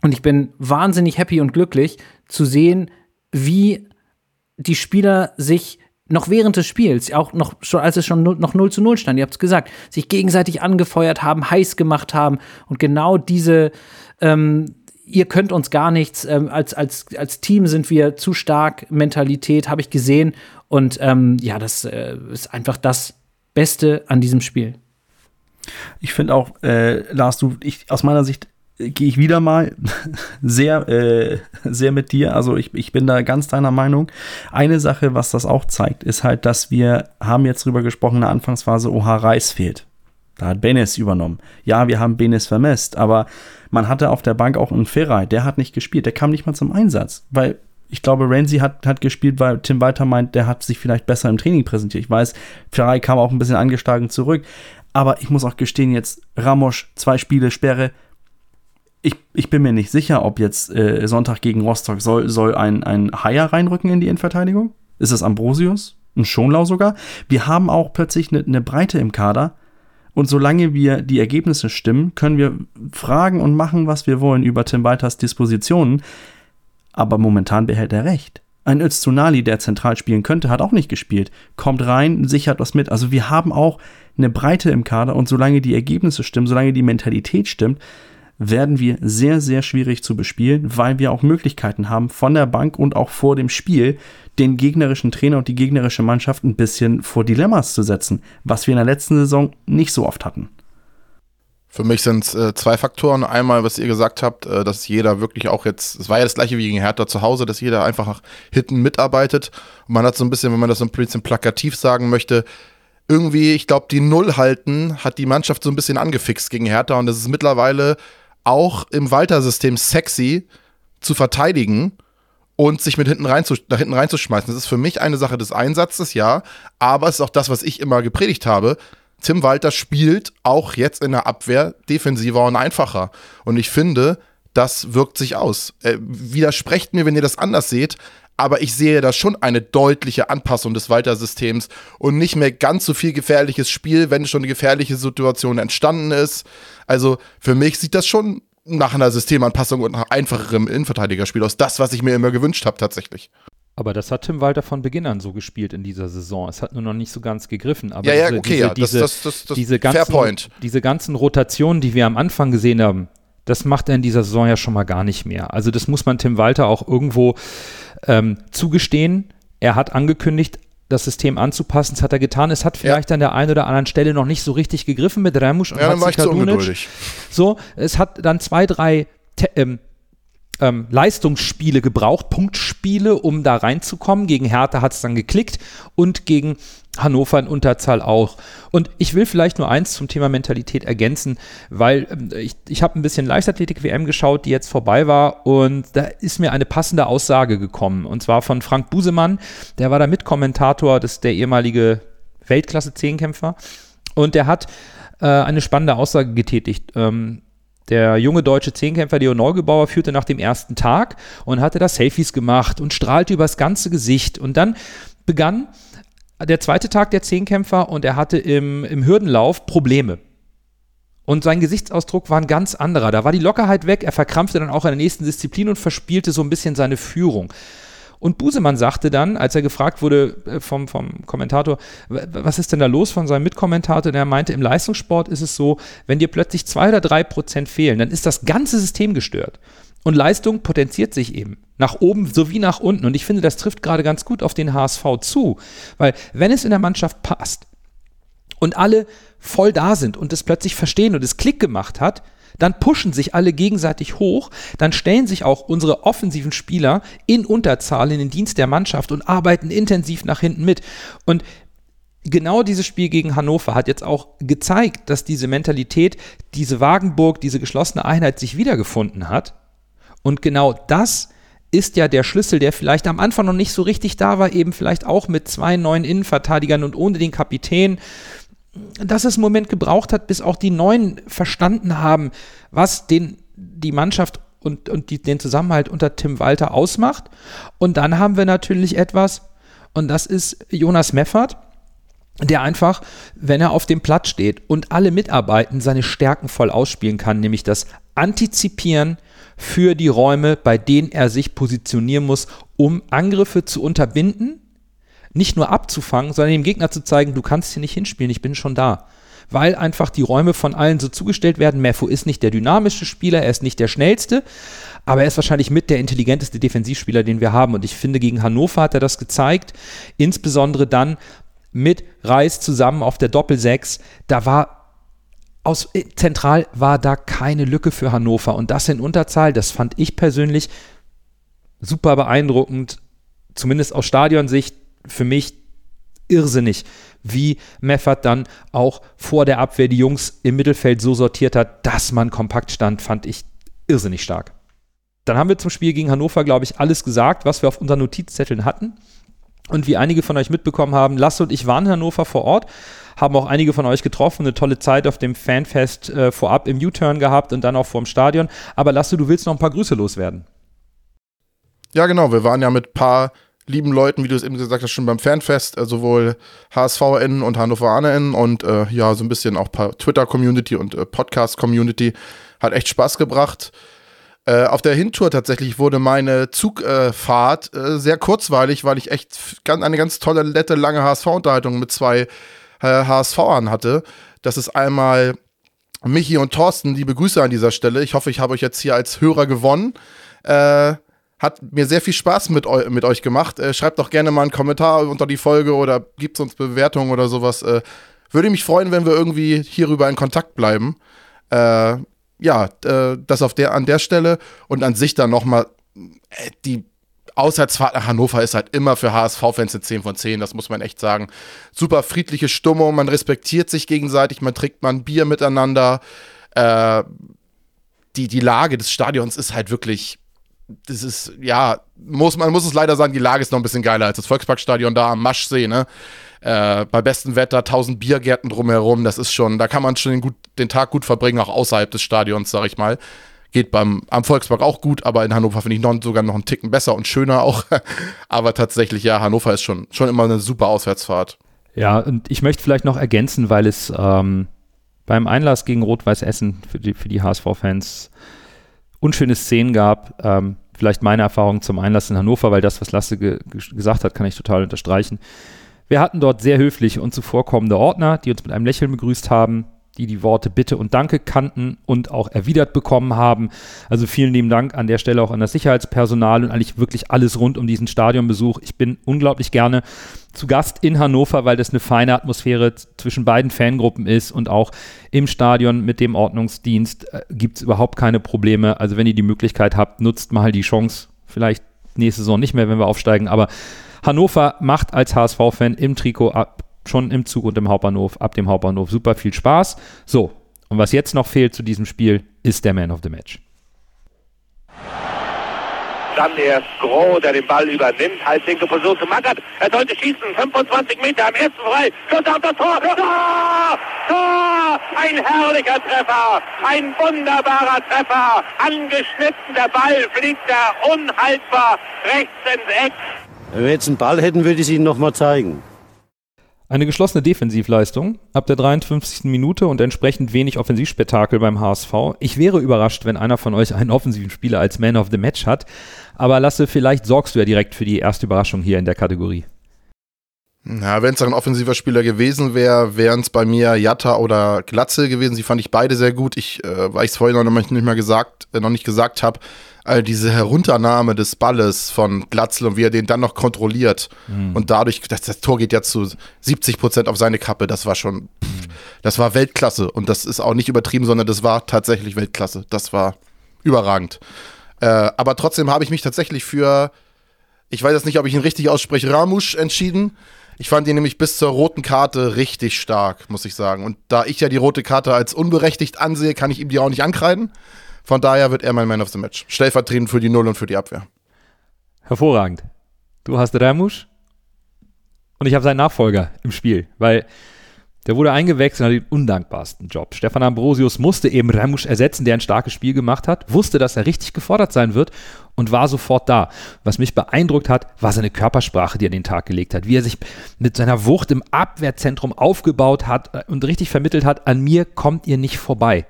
Und ich bin wahnsinnig happy und glücklich zu sehen, wie die Spieler sich noch während des Spiels, auch noch schon, als es schon noch 0 zu 0 stand, ihr habt es gesagt, sich gegenseitig angefeuert haben, heiß gemacht haben und genau diese, ähm, ihr könnt uns gar nichts, ähm, als, als, als Team sind wir zu stark, Mentalität habe ich gesehen und ähm, ja, das äh, ist einfach das Beste an diesem Spiel. Ich finde auch, äh, Lars, du, ich, aus meiner Sicht gehe ich wieder mal sehr, äh, sehr mit dir. Also ich, ich bin da ganz deiner Meinung. Eine Sache, was das auch zeigt, ist halt, dass wir haben jetzt drüber gesprochen in der Anfangsphase, Oha Reis fehlt. Da hat Benes übernommen. Ja, wir haben Benes vermisst, aber man hatte auf der Bank auch einen Ferrei, der hat nicht gespielt, der kam nicht mal zum Einsatz, weil ich glaube, Renzi hat, hat gespielt, weil Tim Walter meint, der hat sich vielleicht besser im Training präsentiert. Ich weiß, Ferrei kam auch ein bisschen angeschlagen zurück, aber ich muss auch gestehen, jetzt Ramos, zwei Spiele Sperre, ich, ich bin mir nicht sicher, ob jetzt äh, Sonntag gegen Rostock soll, soll ein, ein Haier reinrücken in die Innenverteidigung. Ist es Ambrosius? Ein Schonlau sogar? Wir haben auch plötzlich eine ne Breite im Kader. Und solange wir die Ergebnisse stimmen, können wir fragen und machen, was wir wollen über Tim Walters Dispositionen. Aber momentan behält er recht. Ein Öztunali, der zentral spielen könnte, hat auch nicht gespielt. Kommt rein, sichert was mit. Also wir haben auch eine Breite im Kader und solange die Ergebnisse stimmen, solange die Mentalität stimmt, werden wir sehr, sehr schwierig zu bespielen, weil wir auch Möglichkeiten haben, von der Bank und auch vor dem Spiel den gegnerischen Trainer und die gegnerische Mannschaft ein bisschen vor Dilemmas zu setzen, was wir in der letzten Saison nicht so oft hatten. Für mich sind es äh, zwei Faktoren. Einmal, was ihr gesagt habt, äh, dass jeder wirklich auch jetzt, es war ja das gleiche wie gegen Hertha zu Hause, dass jeder einfach hinten mitarbeitet. Und man hat so ein bisschen, wenn man das so ein bisschen plakativ sagen möchte, irgendwie, ich glaube, die Null halten hat die Mannschaft so ein bisschen angefixt gegen Hertha und es ist mittlerweile auch im Walter-System sexy zu verteidigen und sich mit hinten rein zu, nach hinten reinzuschmeißen. Das ist für mich eine Sache des Einsatzes, ja, aber es ist auch das, was ich immer gepredigt habe. Tim Walter spielt auch jetzt in der Abwehr defensiver und einfacher. Und ich finde, das wirkt sich aus. Äh, widersprecht mir, wenn ihr das anders seht, aber ich sehe da schon eine deutliche Anpassung des Walter-Systems und nicht mehr ganz so viel gefährliches Spiel, wenn schon eine gefährliche Situation entstanden ist. Also für mich sieht das schon nach einer Systemanpassung und nach einfacherem Innenverteidigerspiel aus. Das, was ich mir immer gewünscht habe, tatsächlich. Aber das hat Tim Walter von Beginn an so gespielt in dieser Saison. Es hat nur noch nicht so ganz gegriffen. Aber ja, ja, diese, okay, diese, ja, das, das, das, das, diese Fair ganzen, Point. diese ganzen Rotationen, die wir am Anfang gesehen haben, das macht er in dieser Saison ja schon mal gar nicht mehr. Also das muss man Tim Walter auch irgendwo ähm, zugestehen. Er hat angekündigt, das System anzupassen. Das hat er getan. Es hat vielleicht an der einen oder anderen Stelle noch nicht so richtig gegriffen mit Ramusch und Ja, Hatzikadunic. So, es hat dann zwei, drei Te ähm, ähm, Leistungsspiele gebraucht, Punktspiele, um da reinzukommen. Gegen Hertha hat es dann geklickt und gegen Hannover in Unterzahl auch. Und ich will vielleicht nur eins zum Thema Mentalität ergänzen, weil ähm, ich, ich habe ein bisschen Leichtathletik-WM geschaut, die jetzt vorbei war und da ist mir eine passende Aussage gekommen und zwar von Frank Busemann, der war da Mitkommentator, das ist der ehemalige Weltklasse-Zehnkämpfer und der hat äh, eine spannende Aussage getätigt. Ähm, der junge deutsche Zehnkämpfer Leo Neugebauer führte nach dem ersten Tag und hatte da Selfies gemacht und strahlte übers ganze Gesicht. Und dann begann der zweite Tag der Zehnkämpfer und er hatte im, im Hürdenlauf Probleme. Und sein Gesichtsausdruck war ein ganz anderer. Da war die Lockerheit weg, er verkrampfte dann auch in der nächsten Disziplin und verspielte so ein bisschen seine Führung. Und Busemann sagte dann, als er gefragt wurde äh, vom, vom Kommentator, "W- was ist denn da los von seinem Mitkommentator, der meinte, im Leistungssport ist es so, wenn dir plötzlich zwei oder drei Prozent fehlen, dann ist das ganze System gestört. Und Leistung potenziert sich eben. Nach oben sowie nach unten. Und ich finde, das trifft gerade ganz gut auf den HSV zu. Weil, wenn es in der Mannschaft passt und alle voll da sind und es plötzlich verstehen und es Klick gemacht hat, dann pushen sich alle gegenseitig hoch, dann stellen sich auch unsere offensiven Spieler in Unterzahl in den Dienst der Mannschaft und arbeiten intensiv nach hinten mit. Und genau dieses Spiel gegen Hannover hat jetzt auch gezeigt, dass diese Mentalität, diese Wagenburg, diese geschlossene Einheit sich wiedergefunden hat. Und genau das ist ja der Schlüssel, der vielleicht am Anfang noch nicht so richtig da war, eben vielleicht auch mit zwei neuen Innenverteidigern und ohne den Kapitän, dass es einen Moment gebraucht hat, bis auch die Neuen verstanden haben, was den, die Mannschaft und, und die, den Zusammenhalt unter Tim Walter ausmacht. Und dann haben wir natürlich etwas, und das ist Jonas Meffert, der einfach, wenn er auf dem Platz steht und alle mitarbeiten, seine Stärken voll ausspielen kann, nämlich das Antizipieren für die Räume, bei denen er sich positionieren muss, um Angriffe zu unterbinden, nicht nur abzufangen, sondern dem Gegner zu zeigen, du kannst hier nicht hinspielen, ich bin schon da. Weil einfach die Räume von allen so zugestellt werden. Mefo ist nicht der dynamischste Spieler, er ist nicht der schnellste, aber er ist wahrscheinlich mit der intelligenteste Defensivspieler, den wir haben. Und ich finde, gegen Hannover hat er das gezeigt, insbesondere dann mit Reis zusammen auf der Doppel-6. Da war aus äh, zentral war da keine Lücke für Hannover und das in Unterzahl, das fand ich persönlich super beeindruckend, zumindest aus Stadionsicht für mich irrsinnig, wie Meffert dann auch vor der Abwehr die Jungs im Mittelfeld so sortiert hat, dass man kompakt stand, fand ich irrsinnig stark. Dann haben wir zum Spiel gegen Hannover, glaube ich, alles gesagt, was wir auf unseren Notizzetteln hatten. Und wie einige von euch mitbekommen haben, Lasse und ich waren in Hannover vor Ort, haben auch einige von euch getroffen, eine tolle Zeit auf dem Fanfest äh, vorab im U-Turn gehabt und dann auch vorm Stadion. Aber Lasse, du willst noch ein paar Grüße loswerden. Ja, genau. Wir waren ja mit ein paar lieben Leuten, wie du es eben gesagt hast, schon beim Fanfest, äh, sowohl HSVN und HannoveranerInnen und äh, ja, so ein bisschen auch paar Twitter-Community und äh, Podcast-Community. Hat echt Spaß gebracht. Äh, auf der Hintour tatsächlich wurde meine Zugfahrt äh, sehr kurzweilig, weil ich echt eine ganz tolle, nette, lange HSV-Unterhaltung mit zwei äh, HSVern hatte. Das ist einmal Michi und Thorsten, liebe Grüße an dieser Stelle. Ich hoffe, ich habe euch jetzt hier als Hörer gewonnen. Äh, hat mir sehr viel Spaß mit, eu mit euch gemacht. Äh, schreibt doch gerne mal einen Kommentar unter die Folge oder gibt uns Bewertungen oder sowas. Äh, würde mich freuen, wenn wir irgendwie hierüber in Kontakt bleiben. Äh, ja, äh, das auf der, an der Stelle und an sich dann nochmal die Auswärtsfahrt nach Hannover ist halt immer für HSV-Fans eine 10 von 10, das muss man echt sagen. Super friedliche Stimmung, man respektiert sich gegenseitig, man trinkt mal ein Bier miteinander. Äh, die, die Lage des Stadions ist halt wirklich, das ist, ja, muss, man muss es leider sagen, die Lage ist noch ein bisschen geiler als das Volksparkstadion da am Maschsee, ne? Äh, bei bestem Wetter 1000 Biergärten drumherum, das ist schon, da kann man schon den, gut, den Tag gut verbringen, auch außerhalb des Stadions, sag ich mal. Geht beim, am Volkspark auch gut, aber in Hannover finde ich noch, sogar noch einen Ticken besser und schöner auch. aber tatsächlich, ja, Hannover ist schon, schon immer eine super Auswärtsfahrt. Ja, und ich möchte vielleicht noch ergänzen, weil es ähm, beim Einlass gegen Rot-Weiß Essen für die, für die HSV-Fans unschöne Szenen gab. Ähm, vielleicht meine Erfahrung zum Einlass in Hannover, weil das, was Lasse ge gesagt hat, kann ich total unterstreichen. Wir hatten dort sehr höfliche und zuvorkommende Ordner, die uns mit einem Lächeln begrüßt haben die die Worte Bitte und Danke kannten und auch erwidert bekommen haben. Also vielen lieben Dank an der Stelle auch an das Sicherheitspersonal und eigentlich wirklich alles rund um diesen Stadionbesuch. Ich bin unglaublich gerne zu Gast in Hannover, weil das eine feine Atmosphäre zwischen beiden Fangruppen ist und auch im Stadion mit dem Ordnungsdienst äh, gibt es überhaupt keine Probleme. Also wenn ihr die Möglichkeit habt, nutzt mal die Chance. Vielleicht nächste Saison nicht mehr, wenn wir aufsteigen, aber Hannover macht als HSV-Fan im Trikot ab schon im Zug und im Hauptbahnhof, ab dem Hauptbahnhof. Super viel Spaß. So, und was jetzt noch fehlt zu diesem Spiel, ist der Man of the Match. Dann erst Groh, der den Ball übernimmt. Halbwinkel versucht zu Mackert. Er sollte schießen. 25 Meter am ersten frei. Schuss auf das Tor. Tor! Tor! Ein herrlicher Treffer. Ein wunderbarer Treffer. Angeschnitten. Der Ball fliegt da unhaltbar rechts ins Eck. Wenn wir jetzt einen Ball hätten, würde ich es Ihnen nochmal zeigen. Eine geschlossene Defensivleistung ab der 53. Minute und entsprechend wenig Offensivspektakel beim HSV. Ich wäre überrascht, wenn einer von euch einen offensiven Spieler als Man of the Match hat. Aber Lasse, vielleicht sorgst du ja direkt für die erste Überraschung hier in der Kategorie. Na, wenn es ein offensiver Spieler gewesen wäre, wären es bei mir Jatta oder Glatze gewesen. Sie fand ich beide sehr gut. Ich, äh, weil ich es vorhin noch nicht mal gesagt, äh, noch nicht gesagt habe, also diese Herunternahme des Balles von Glatzel und wie er den dann noch kontrolliert mhm. und dadurch, das, das, Tor geht ja zu 70 Prozent auf seine Kappe, das war schon, pff, das war Weltklasse und das ist auch nicht übertrieben, sondern das war tatsächlich Weltklasse. Das war überragend. Äh, aber trotzdem habe ich mich tatsächlich für, ich weiß jetzt nicht, ob ich ihn richtig ausspreche, Ramusch entschieden. Ich fand ihn nämlich bis zur roten Karte richtig stark, muss ich sagen. Und da ich ja die rote Karte als unberechtigt ansehe, kann ich ihm die auch nicht ankreiden. Von daher wird er mein Man of the Match. Stellvertretend für die Null und für die Abwehr. Hervorragend. Du hast Ramusch und ich habe seinen Nachfolger im Spiel, weil der wurde eingewechselt und hat den undankbarsten Job. Stefan Ambrosius musste eben Ramusch ersetzen, der ein starkes Spiel gemacht hat, wusste, dass er richtig gefordert sein wird und war sofort da. Was mich beeindruckt hat, war seine Körpersprache, die er an den Tag gelegt hat, wie er sich mit seiner Wucht im Abwehrzentrum aufgebaut hat und richtig vermittelt hat, an mir kommt ihr nicht vorbei.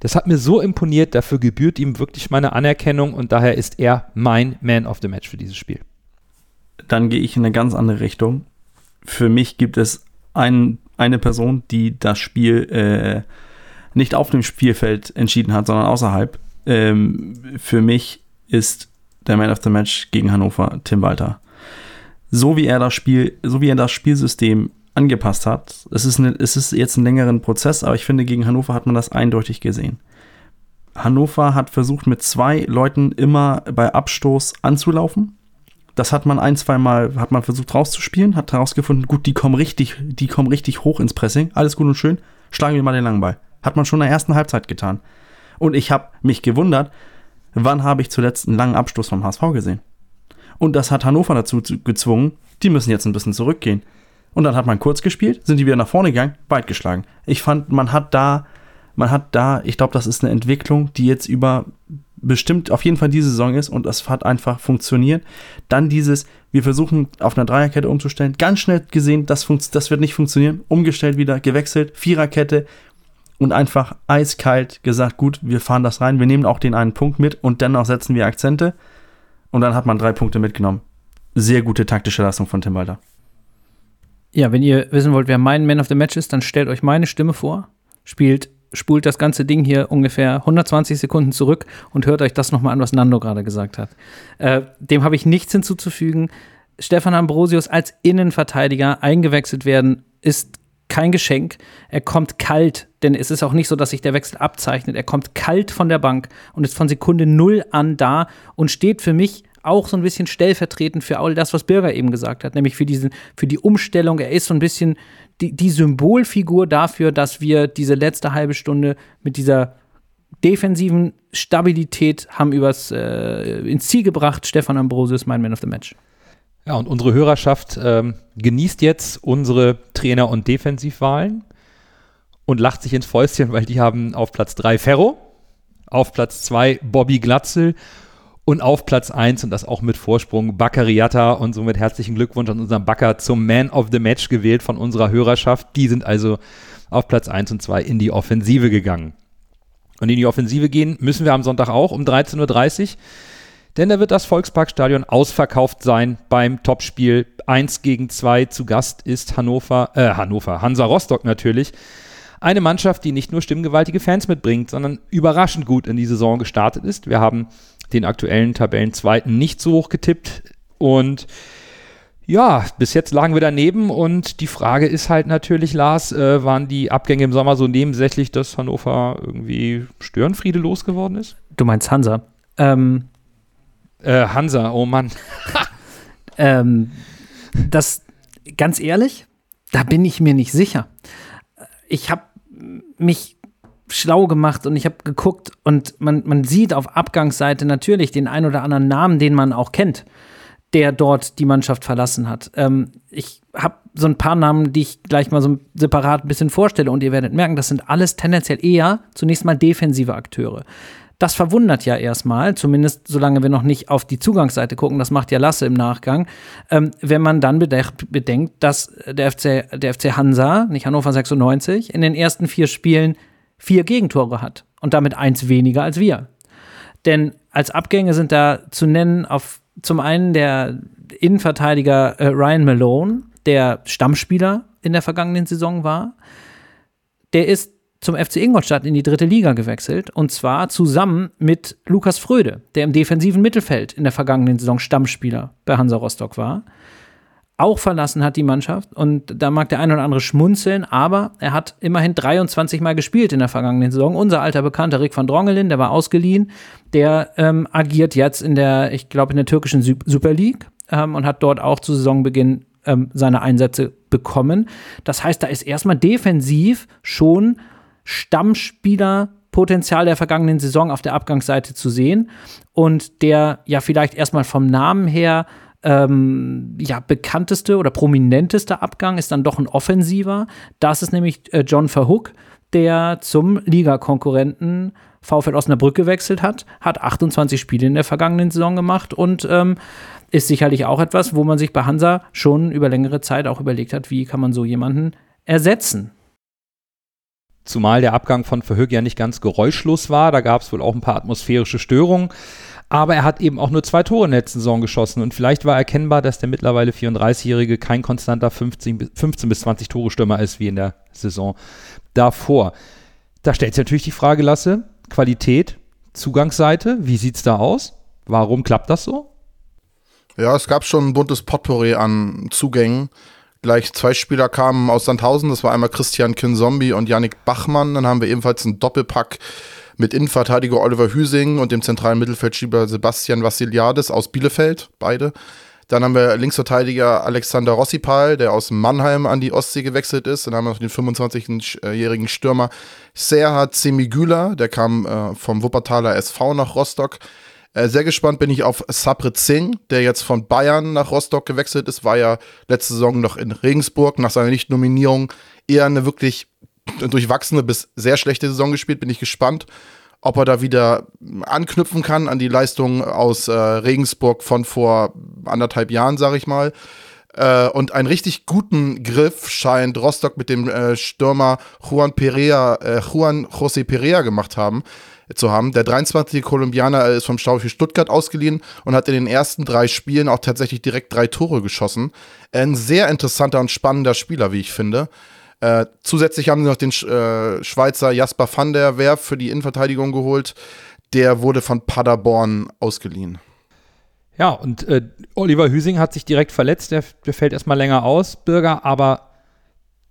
Das hat mir so imponiert, dafür gebührt ihm wirklich meine Anerkennung und daher ist er mein Man of the Match für dieses Spiel. Dann gehe ich in eine ganz andere Richtung. Für mich gibt es ein, eine Person, die das Spiel äh, nicht auf dem Spielfeld entschieden hat, sondern außerhalb. Ähm, für mich ist der Man of the Match gegen Hannover Tim Walter. So wie er das Spiel, so wie er das Spielsystem angepasst hat. Es ist, eine, es ist jetzt ein längeren Prozess, aber ich finde, gegen Hannover hat man das eindeutig gesehen. Hannover hat versucht, mit zwei Leuten immer bei Abstoß anzulaufen. Das hat man ein, zwei Mal, hat man versucht rauszuspielen, hat herausgefunden, gut, die kommen richtig, die kommen richtig hoch ins Pressing, alles gut und schön, schlagen wir mal den langen Ball. Hat man schon in der ersten Halbzeit getan. Und ich habe mich gewundert, wann habe ich zuletzt einen langen Abstoß vom HSV gesehen? Und das hat Hannover dazu gezwungen, die müssen jetzt ein bisschen zurückgehen. Und dann hat man kurz gespielt, sind die wieder nach vorne gegangen, weit geschlagen. Ich fand, man hat da, man hat da, ich glaube, das ist eine Entwicklung, die jetzt über bestimmt auf jeden Fall diese Saison ist und das hat einfach funktioniert. Dann dieses, wir versuchen auf einer Dreierkette umzustellen, ganz schnell gesehen, das, das wird nicht funktionieren, umgestellt wieder, gewechselt, Viererkette und einfach eiskalt gesagt, gut, wir fahren das rein, wir nehmen auch den einen Punkt mit und dennoch setzen wir Akzente und dann hat man drei Punkte mitgenommen. Sehr gute taktische Leistung von Tim Walter. Ja, wenn ihr wissen wollt, wer mein Man of the Match ist, dann stellt euch meine Stimme vor, spielt, spult das ganze Ding hier ungefähr 120 Sekunden zurück und hört euch das nochmal an, was Nando gerade gesagt hat. Äh, dem habe ich nichts hinzuzufügen. Stefan Ambrosius als Innenverteidiger eingewechselt werden, ist kein Geschenk. Er kommt kalt, denn es ist auch nicht so, dass sich der Wechsel abzeichnet. Er kommt kalt von der Bank und ist von Sekunde null an da und steht für mich auch so ein bisschen stellvertretend für all das, was Birger eben gesagt hat, nämlich für, diesen, für die Umstellung. Er ist so ein bisschen die, die Symbolfigur dafür, dass wir diese letzte halbe Stunde mit dieser defensiven Stabilität haben übers äh, ins Ziel gebracht. Stefan Ambrosius, mein Man of the Match. Ja, und unsere Hörerschaft ähm, genießt jetzt unsere Trainer- und Defensivwahlen und lacht sich ins Fäustchen, weil die haben auf Platz 3 Ferro, auf Platz 2 Bobby Glatzel und auf Platz 1 und das auch mit Vorsprung Baccariata und somit herzlichen Glückwunsch an unseren Backer zum Man of the Match gewählt von unserer Hörerschaft. Die sind also auf Platz 1 und 2 in die Offensive gegangen. Und in die Offensive gehen müssen wir am Sonntag auch um 13.30 Uhr denn da wird das Volksparkstadion ausverkauft sein beim Topspiel 1 gegen 2. Zu Gast ist Hannover, äh, Hannover, Hansa Rostock natürlich. Eine Mannschaft, die nicht nur stimmgewaltige Fans mitbringt, sondern überraschend gut in die Saison gestartet ist. Wir haben den aktuellen Tabellenzweiten nicht so hoch getippt und ja, bis jetzt lagen wir daneben und die Frage ist halt natürlich, Lars, äh, waren die Abgänge im Sommer so nebensächlich, dass Hannover irgendwie Störenfriede losgeworden ist? Du meinst Hansa. Ähm, äh, Hansa, oh Mann. ähm, das, ganz ehrlich, da bin ich mir nicht sicher. Ich habe mich schlau gemacht und ich habe geguckt und man, man sieht auf Abgangsseite natürlich den ein oder anderen Namen, den man auch kennt, der dort die Mannschaft verlassen hat. Ähm, ich habe so ein paar Namen, die ich gleich mal so separat ein bisschen vorstelle und ihr werdet merken, das sind alles tendenziell eher zunächst mal defensive Akteure. Das verwundert ja erstmal, zumindest solange wir noch nicht auf die Zugangsseite gucken, das macht ja Lasse im Nachgang, ähm, wenn man dann bedenkt, dass der FC, der FC Hansa, nicht Hannover 96, in den ersten vier Spielen vier Gegentore hat und damit eins weniger als wir. Denn als Abgänge sind da zu nennen auf zum einen der Innenverteidiger äh, Ryan Malone, der Stammspieler in der vergangenen Saison war. Der ist zum FC Ingolstadt in die dritte Liga gewechselt und zwar zusammen mit Lukas Fröde, der im defensiven Mittelfeld in der vergangenen Saison Stammspieler bei Hansa Rostock war. Auch verlassen hat die Mannschaft und da mag der ein oder andere schmunzeln, aber er hat immerhin 23 Mal gespielt in der vergangenen Saison. Unser alter Bekannter Rick van Drongelin, der war ausgeliehen, der ähm, agiert jetzt in der, ich glaube, in der türkischen Super League ähm, und hat dort auch zu Saisonbeginn ähm, seine Einsätze bekommen. Das heißt, da ist erstmal defensiv schon Stammspielerpotenzial der vergangenen Saison auf der Abgangsseite zu sehen und der ja vielleicht erstmal vom Namen her ähm, ja, bekannteste oder prominenteste Abgang ist dann doch ein offensiver. Das ist nämlich äh, John Verhook, der zum Ligakonkurrenten VfL Osnabrück gewechselt hat, hat 28 Spiele in der vergangenen Saison gemacht und ähm, ist sicherlich auch etwas, wo man sich bei Hansa schon über längere Zeit auch überlegt hat, wie kann man so jemanden ersetzen. Zumal der Abgang von Verhoek ja nicht ganz geräuschlos war. Da gab es wohl auch ein paar atmosphärische Störungen. Aber er hat eben auch nur zwei Tore in der letzten Saison geschossen. Und vielleicht war erkennbar, dass der mittlerweile 34-Jährige kein konstanter 15, 15 bis 20 Tore Stürmer ist wie in der Saison davor. Da stellt sich natürlich die Frage, Lasse, Qualität, Zugangsseite, wie sieht es da aus? Warum klappt das so? Ja, es gab schon ein buntes Potpourri an Zugängen gleich zwei Spieler kamen aus Sandhausen. Das war einmal Christian Kinzombie und Yannick Bachmann. Dann haben wir ebenfalls einen Doppelpack mit Innenverteidiger Oliver Hüsing und dem zentralen Mittelfeldschieber Sebastian Vassiliadis aus Bielefeld, beide. Dann haben wir Linksverteidiger Alexander Rossipal, der aus Mannheim an die Ostsee gewechselt ist. Dann haben wir noch den 25-jährigen Stürmer Serhat Semigüla, der kam äh, vom Wuppertaler SV nach Rostock. Äh, sehr gespannt bin ich auf Sabre Singh, der jetzt von Bayern nach Rostock gewechselt ist, war ja letzte Saison noch in Regensburg nach seiner Nichtnominierung eher eine wirklich durchwachsene bis sehr schlechte Saison gespielt. Bin ich gespannt, ob er da wieder anknüpfen kann an die Leistung aus äh, Regensburg von vor anderthalb Jahren, sage ich mal. Äh, und einen richtig guten Griff scheint Rostock mit dem äh, Stürmer Juan Perea, äh, Juan José Perea gemacht haben zu haben. Der 23 Kolumbianer ist vom VfB Stuttgart ausgeliehen und hat in den ersten drei Spielen auch tatsächlich direkt drei Tore geschossen. Ein sehr interessanter und spannender Spieler, wie ich finde. Äh, zusätzlich haben sie noch den äh, Schweizer Jasper van der Werf für die Innenverteidigung geholt. Der wurde von Paderborn ausgeliehen. Ja, und äh, Oliver Hüsing hat sich direkt verletzt. Der, der fällt erstmal länger aus, Bürger, aber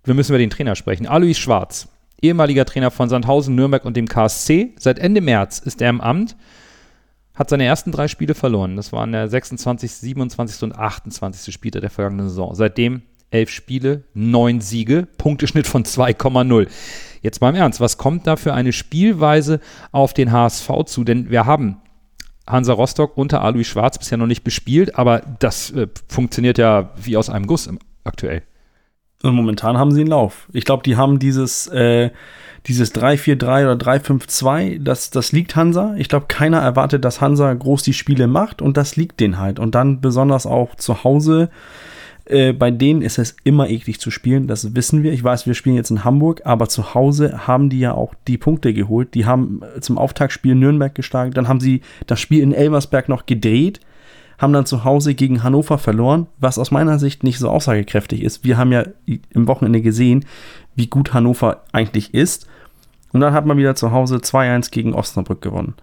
wir müssen über den Trainer sprechen. Alois Schwarz, ehemaliger Trainer von Sandhausen, Nürnberg und dem KSC. Seit Ende März ist er im Amt, hat seine ersten drei Spiele verloren. Das waren der 26., 27. und 28. Spieltag der vergangenen Saison. Seitdem elf Spiele, neun Siege, Punkteschnitt von 2,0. Jetzt mal im Ernst, was kommt da für eine Spielweise auf den HSV zu? Denn wir haben Hansa Rostock unter Alois Schwarz bisher noch nicht bespielt, aber das äh, funktioniert ja wie aus einem Guss im, aktuell. Und momentan haben sie einen Lauf. Ich glaube, die haben dieses, äh, dieses 3-4-3 oder 3-5-2, das, das liegt Hansa. Ich glaube, keiner erwartet, dass Hansa groß die Spiele macht und das liegt denen halt. Und dann besonders auch zu Hause äh, bei denen ist es immer eklig zu spielen, das wissen wir. Ich weiß, wir spielen jetzt in Hamburg, aber zu Hause haben die ja auch die Punkte geholt. Die haben äh, zum Auftaktspiel Nürnberg geschlagen, dann haben sie das Spiel in Elversberg noch gedreht, haben dann zu Hause gegen Hannover verloren, was aus meiner Sicht nicht so aussagekräftig ist. Wir haben ja im Wochenende gesehen, wie gut Hannover eigentlich ist. Und dann hat man wieder zu Hause 2-1 gegen Osnabrück gewonnen.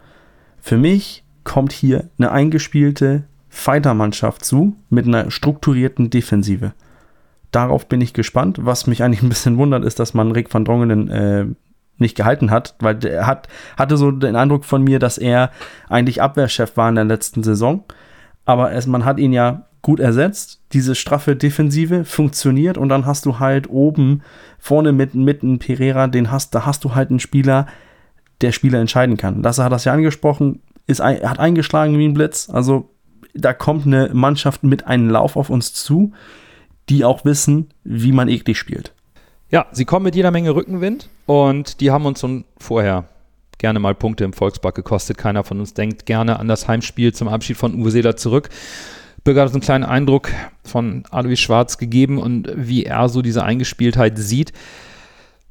Für mich kommt hier eine eingespielte, Fighter-Mannschaft zu mit einer strukturierten Defensive. Darauf bin ich gespannt. Was mich eigentlich ein bisschen wundert, ist, dass man Rick van Drongelen äh, nicht gehalten hat, weil er hat, hatte so den Eindruck von mir, dass er eigentlich Abwehrchef war in der letzten Saison. Aber es, man hat ihn ja gut ersetzt. Diese straffe Defensive funktioniert und dann hast du halt oben vorne mit, mit einem Pereira, den hast, da hast du halt einen Spieler, der Spieler entscheiden kann. Das hat das ja angesprochen, ist, hat eingeschlagen wie ein Blitz. Also da kommt eine Mannschaft mit einem Lauf auf uns zu, die auch wissen, wie man eklig spielt. Ja, sie kommen mit jeder Menge Rückenwind und die haben uns schon vorher gerne mal Punkte im Volkspark gekostet. Keiner von uns denkt gerne an das Heimspiel zum Abschied von Uwe Seeler zurück. Bürger hat uns einen kleinen Eindruck von Alois Schwarz gegeben und wie er so diese Eingespieltheit sieht.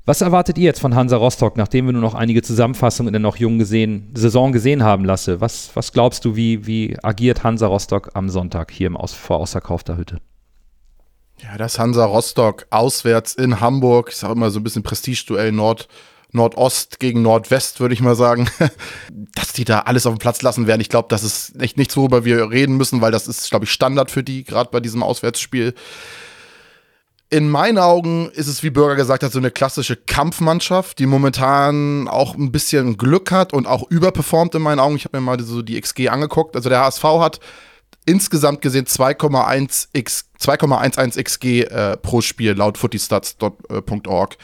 Was erwartet ihr jetzt von Hansa Rostock, nachdem wir nur noch einige Zusammenfassungen in der noch jungen gesehen, Saison gesehen haben lasse? Was, was glaubst du, wie, wie agiert Hansa Rostock am Sonntag hier im Aus, vor ausverkaufter Hütte? Ja, das Hansa Rostock auswärts in Hamburg, ich sage immer so ein bisschen Prestigeduell Nord, Nordost gegen Nordwest, würde ich mal sagen, dass die da alles auf dem Platz lassen werden. Ich glaube, das ist echt nichts, worüber wir reden müssen, weil das ist, glaube ich, Standard für die, gerade bei diesem Auswärtsspiel in meinen Augen ist es, wie Bürger gesagt hat, so eine klassische Kampfmannschaft, die momentan auch ein bisschen Glück hat und auch überperformt in meinen Augen. Ich habe mir mal so die XG angeguckt. Also der HSV hat insgesamt gesehen 2,11 XG äh, pro Spiel laut footystats.org.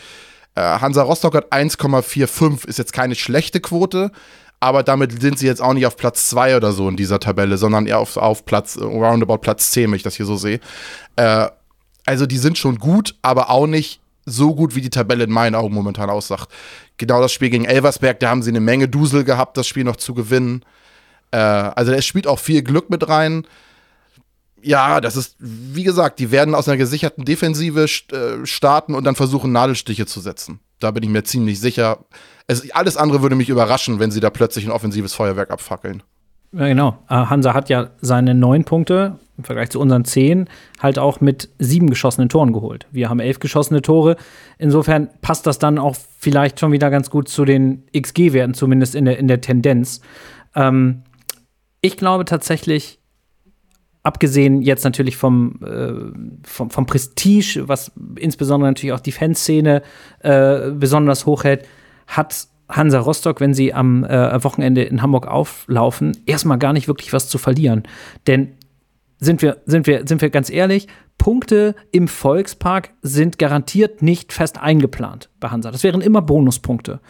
Äh, Hansa Rostock hat 1,45, ist jetzt keine schlechte Quote, aber damit sind sie jetzt auch nicht auf Platz 2 oder so in dieser Tabelle, sondern eher auf, auf Platz, roundabout Platz 10, wenn ich das hier so sehe. Äh, also die sind schon gut, aber auch nicht so gut, wie die Tabelle in meinen Augen momentan aussagt. Genau das Spiel gegen Elversberg, da haben sie eine Menge Dusel gehabt, das Spiel noch zu gewinnen. Äh, also es spielt auch viel Glück mit rein. Ja, das ist, wie gesagt, die werden aus einer gesicherten Defensive äh, starten und dann versuchen, Nadelstiche zu setzen. Da bin ich mir ziemlich sicher. Es, alles andere würde mich überraschen, wenn sie da plötzlich ein offensives Feuerwerk abfackeln. Ja, genau. Äh, Hansa hat ja seine neun Punkte im Vergleich zu unseren zehn halt auch mit sieben geschossenen Toren geholt. Wir haben elf geschossene Tore. Insofern passt das dann auch vielleicht schon wieder ganz gut zu den XG-Werten, zumindest in der, in der Tendenz. Ähm, ich glaube tatsächlich, abgesehen jetzt natürlich vom, äh, vom, vom, Prestige, was insbesondere natürlich auch die Fanszene äh, besonders hochhält, hat Hansa Rostock, wenn sie am äh, Wochenende in Hamburg auflaufen, erstmal gar nicht wirklich was zu verlieren. Denn sind wir, sind wir, sind wir ganz ehrlich, Punkte im Volkspark sind garantiert nicht fest eingeplant bei Hansa. Das wären immer Bonuspunkte.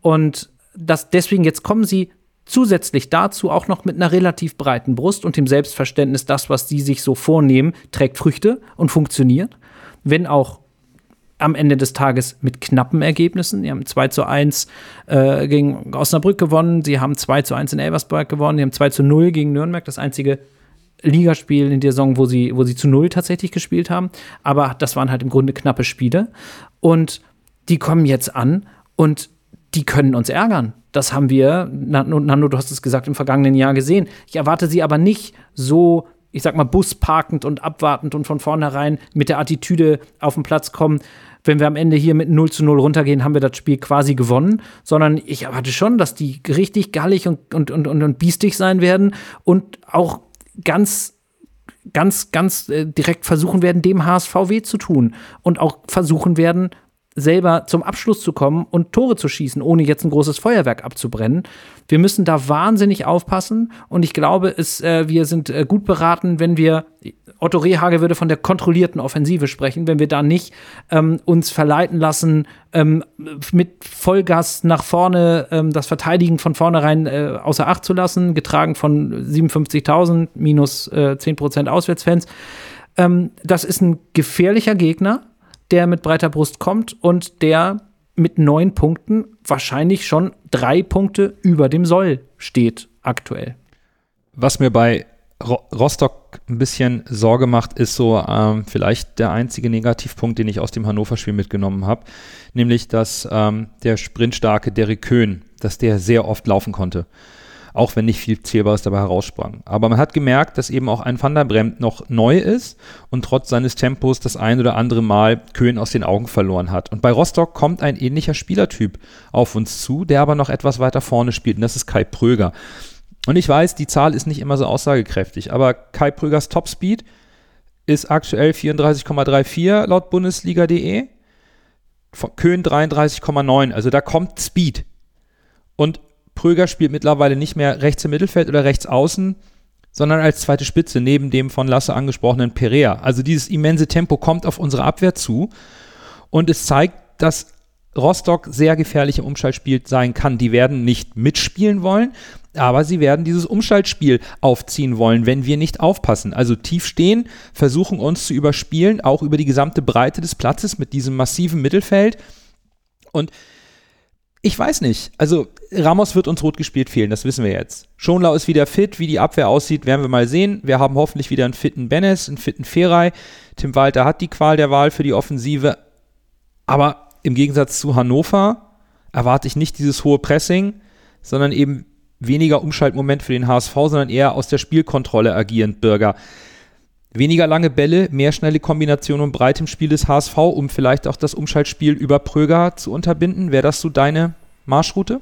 Und das, deswegen jetzt kommen sie zusätzlich dazu auch noch mit einer relativ breiten Brust und dem Selbstverständnis, das, was sie sich so vornehmen, trägt Früchte und funktioniert. Wenn auch am Ende des Tages mit knappen Ergebnissen. Sie haben 2 zu 1 äh, gegen Osnabrück gewonnen, sie haben 2 zu 1 in Elversberg gewonnen, sie haben 2 zu 0 gegen Nürnberg. Das einzige Ligaspiel in der Saison, wo sie, wo sie zu null tatsächlich gespielt haben. Aber das waren halt im Grunde knappe Spiele. Und die kommen jetzt an und die können uns ärgern. Das haben wir, Nando, du hast es gesagt, im vergangenen Jahr gesehen. Ich erwarte sie aber nicht so, ich sag mal, busparkend und abwartend und von vornherein mit der Attitüde auf den Platz kommen. Wenn wir am Ende hier mit 0 zu 0 runtergehen, haben wir das Spiel quasi gewonnen, sondern ich erwarte schon, dass die richtig gallig und, und, und, und biestig sein werden und auch ganz ganz, ganz äh, direkt versuchen werden, dem HSV weh zu tun und auch versuchen werden, selber zum Abschluss zu kommen und Tore zu schießen, ohne jetzt ein großes Feuerwerk abzubrennen. Wir müssen da wahnsinnig aufpassen und ich glaube, es, äh, wir sind äh, gut beraten, wenn wir, Otto Rehage würde von der kontrollierten Offensive sprechen, wenn wir da nicht ähm, uns verleiten lassen, ähm, mit Vollgas nach vorne ähm, das Verteidigen von vornherein äh, außer Acht zu lassen, getragen von 57.000 minus äh, 10% Auswärtsfans. Ähm, das ist ein gefährlicher Gegner der mit breiter Brust kommt und der mit neun Punkten wahrscheinlich schon drei Punkte über dem Soll steht aktuell. Was mir bei Rostock ein bisschen Sorge macht, ist so ähm, vielleicht der einzige Negativpunkt, den ich aus dem Hannover-Spiel mitgenommen habe, nämlich dass ähm, der sprintstarke Derek Köhn, dass der sehr oft laufen konnte auch wenn nicht viel Zählbares dabei heraussprang. Aber man hat gemerkt, dass eben auch ein Van der Bremt noch neu ist und trotz seines Tempos das ein oder andere Mal Köhn aus den Augen verloren hat. Und bei Rostock kommt ein ähnlicher Spielertyp auf uns zu, der aber noch etwas weiter vorne spielt und das ist Kai Pröger. Und ich weiß, die Zahl ist nicht immer so aussagekräftig, aber Kai Prögers Topspeed ist aktuell 34,34 laut Bundesliga.de. Köhn 33,9. Also da kommt Speed. Und Pröger spielt mittlerweile nicht mehr rechts im Mittelfeld oder rechts außen, sondern als zweite Spitze neben dem von Lasse angesprochenen Perea. Also dieses immense Tempo kommt auf unsere Abwehr zu und es zeigt, dass Rostock sehr gefährlich im Umschaltspiel sein kann. Die werden nicht mitspielen wollen, aber sie werden dieses Umschaltspiel aufziehen wollen, wenn wir nicht aufpassen. Also tief stehen, versuchen uns zu überspielen, auch über die gesamte Breite des Platzes mit diesem massiven Mittelfeld. Und ich weiß nicht. Also Ramos wird uns rot gespielt fehlen, das wissen wir jetzt. Schonlau ist wieder fit, wie die Abwehr aussieht, werden wir mal sehen. Wir haben hoffentlich wieder einen fitten Benes, einen fitten Feray. Tim Walter hat die Qual der Wahl für die Offensive. Aber im Gegensatz zu Hannover erwarte ich nicht dieses hohe Pressing, sondern eben weniger Umschaltmoment für den HSV, sondern eher aus der Spielkontrolle agierend Bürger. Weniger lange Bälle, mehr schnelle Kombinationen und Breite im Spiel des HSV, um vielleicht auch das Umschaltspiel über Pröger zu unterbinden. Wäre das so deine Marschroute?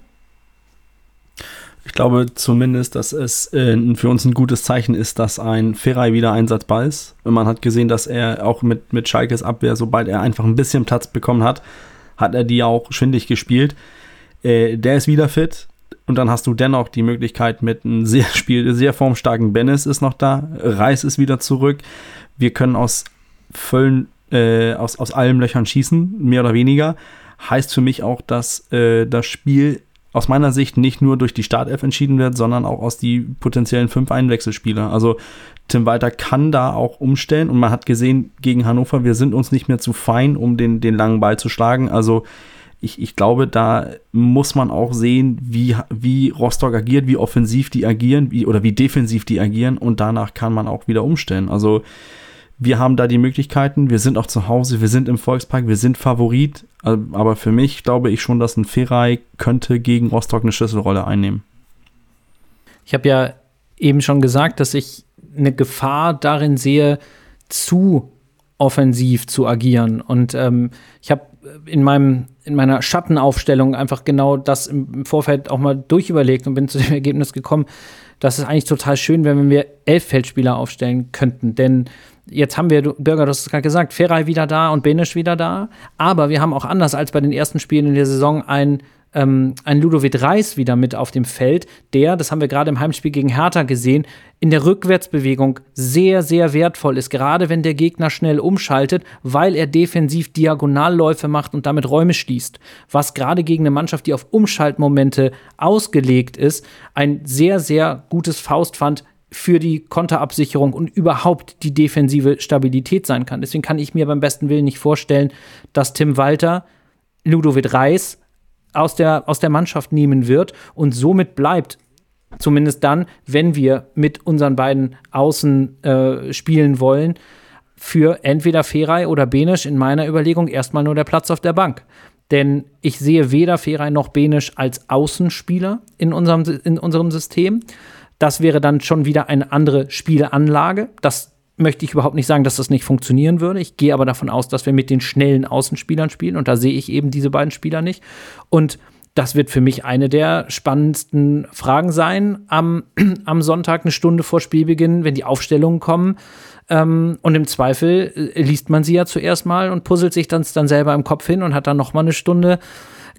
Ich glaube zumindest, dass es äh, für uns ein gutes Zeichen ist, dass ein Ferrei wieder einsatzbar ist. Und man hat gesehen, dass er auch mit, mit Schalkes Abwehr, sobald er einfach ein bisschen Platz bekommen hat, hat er die auch schwindig gespielt. Äh, der ist wieder fit. Und dann hast du dennoch die Möglichkeit mit einem sehr Spiel, sehr formstarken Bennis ist noch da, Reis ist wieder zurück. Wir können aus vollen, äh, aus, aus allen Löchern schießen, mehr oder weniger. Heißt für mich auch, dass äh, das Spiel aus meiner Sicht nicht nur durch die Startelf entschieden wird, sondern auch aus die potenziellen fünf Einwechselspieler. Also Tim Walter kann da auch umstellen und man hat gesehen gegen Hannover, wir sind uns nicht mehr zu fein, um den, den langen Ball zu schlagen. Also ich, ich glaube, da muss man auch sehen, wie, wie Rostock agiert, wie offensiv die agieren wie, oder wie defensiv die agieren und danach kann man auch wieder umstellen. Also wir haben da die Möglichkeiten, wir sind auch zu Hause, wir sind im Volkspark, wir sind Favorit, aber für mich glaube ich schon, dass ein Ferrei könnte gegen Rostock eine Schlüsselrolle einnehmen. Ich habe ja eben schon gesagt, dass ich eine Gefahr darin sehe, zu offensiv zu agieren. Und ähm, ich habe in meinem in meiner Schattenaufstellung einfach genau das im Vorfeld auch mal durchüberlegt und bin zu dem Ergebnis gekommen, dass es eigentlich total schön wäre, wenn wir elf Feldspieler aufstellen könnten. Denn jetzt haben wir, Bürger, du hast es gerade gesagt, Feray wieder da und Benisch wieder da. Aber wir haben auch anders als bei den ersten Spielen in der Saison ein ähm, ein Ludovic Reis wieder mit auf dem Feld, der, das haben wir gerade im Heimspiel gegen Hertha gesehen, in der Rückwärtsbewegung sehr, sehr wertvoll ist, gerade wenn der Gegner schnell umschaltet, weil er defensiv Diagonalläufe macht und damit Räume schließt. Was gerade gegen eine Mannschaft, die auf Umschaltmomente ausgelegt ist, ein sehr, sehr gutes Faustpfand für die Konterabsicherung und überhaupt die defensive Stabilität sein kann. Deswegen kann ich mir beim besten Willen nicht vorstellen, dass Tim Walter Ludovic Reis aus der, aus der Mannschaft nehmen wird und somit bleibt Zumindest dann, wenn wir mit unseren beiden Außen äh, spielen wollen, für entweder Feray oder Benisch in meiner Überlegung erstmal nur der Platz auf der Bank. Denn ich sehe weder Feray noch Benisch als Außenspieler in unserem, in unserem System. Das wäre dann schon wieder eine andere Spielanlage. Das möchte ich überhaupt nicht sagen, dass das nicht funktionieren würde. Ich gehe aber davon aus, dass wir mit den schnellen Außenspielern spielen und da sehe ich eben diese beiden Spieler nicht. Und das wird für mich eine der spannendsten Fragen sein am, am Sonntag, eine Stunde vor Spielbeginn, wenn die Aufstellungen kommen. Ähm, und im Zweifel äh, liest man sie ja zuerst mal und puzzelt sich dann, dann selber im Kopf hin und hat dann noch mal eine Stunde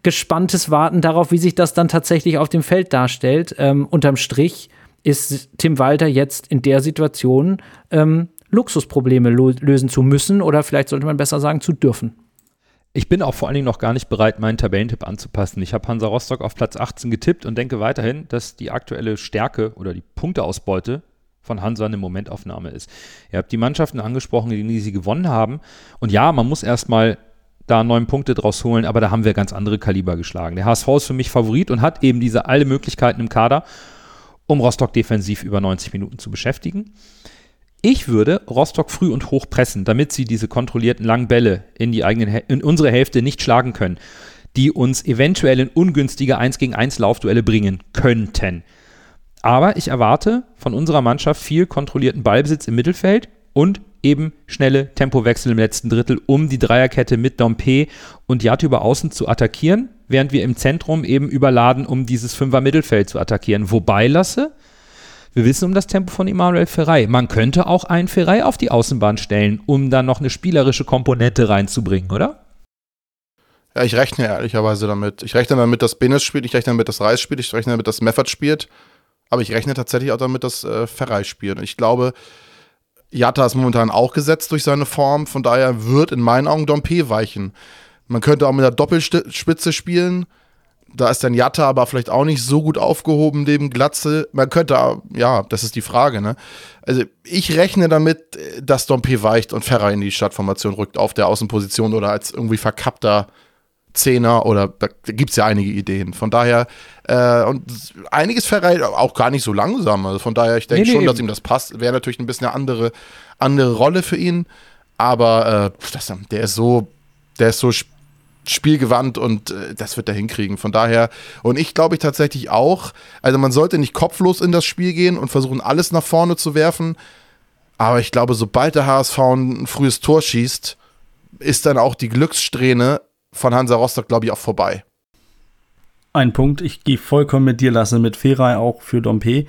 gespanntes Warten darauf, wie sich das dann tatsächlich auf dem Feld darstellt. Ähm, unterm Strich ist Tim Walter jetzt in der Situation, ähm, Luxusprobleme lösen zu müssen oder vielleicht sollte man besser sagen, zu dürfen. Ich bin auch vor allen Dingen noch gar nicht bereit, meinen Tabellentipp anzupassen. Ich habe Hansa Rostock auf Platz 18 getippt und denke weiterhin, dass die aktuelle Stärke oder die Punkteausbeute von Hansa eine Momentaufnahme ist. Ihr habt die Mannschaften angesprochen, gegen die sie gewonnen haben. Und ja, man muss erstmal da neun Punkte draus holen, aber da haben wir ganz andere Kaliber geschlagen. Der HSV ist für mich Favorit und hat eben diese alle Möglichkeiten im Kader, um Rostock defensiv über 90 Minuten zu beschäftigen. Ich würde Rostock früh und hoch pressen, damit sie diese kontrollierten langen Bälle in, die eigenen, in unsere Hälfte nicht schlagen können, die uns eventuell in ungünstige 1 gegen 1 Laufduelle bringen könnten. Aber ich erwarte von unserer Mannschaft viel kontrollierten Ballbesitz im Mittelfeld und eben schnelle Tempowechsel im letzten Drittel, um die Dreierkette mit Dompe und Jat über außen zu attackieren, während wir im Zentrum eben überladen, um dieses Fünfer Mittelfeld zu attackieren. Wobei lasse, wir wissen um das Tempo von Immanuel Ferrei. Man könnte auch einen Ferrei auf die Außenbahn stellen, um dann noch eine spielerische Komponente reinzubringen, oder? Ja, ich rechne ehrlicherweise damit. Ich rechne damit, dass Benes spielt, ich rechne damit, dass Reis spielt, ich rechne damit, dass Meffert spielt. Aber ich rechne tatsächlich auch damit, dass äh, Ferrei spielt. Und ich glaube, Jatta ist momentan auch gesetzt durch seine Form. Von daher wird in meinen Augen Dompe weichen. Man könnte auch mit der Doppelspitze spielen. Da ist dann Jatta aber vielleicht auch nicht so gut aufgehoben neben Glatze. Man könnte, ja, das ist die Frage, ne? Also ich rechne damit, dass Dompe weicht und Ferrer in die Stadtformation rückt auf der Außenposition oder als irgendwie verkappter Zehner oder da gibt es ja einige Ideen. Von daher, äh, und einiges Ferrer auch gar nicht so langsam. Also von daher, ich denke nee, schon, nee, dass ihm das passt. Wäre natürlich ein bisschen eine andere, andere Rolle für ihn. Aber äh, das, der ist so, der ist so spielgewandt und äh, das wird er hinkriegen. Von daher, und ich glaube ich tatsächlich auch, also man sollte nicht kopflos in das Spiel gehen und versuchen, alles nach vorne zu werfen. Aber ich glaube, sobald der HSV ein frühes Tor schießt, ist dann auch die Glückssträhne von Hansa Rostock, glaube ich, auch vorbei. Ein Punkt, ich gehe vollkommen mit dir, Lasse, mit Ferai auch für Dompe.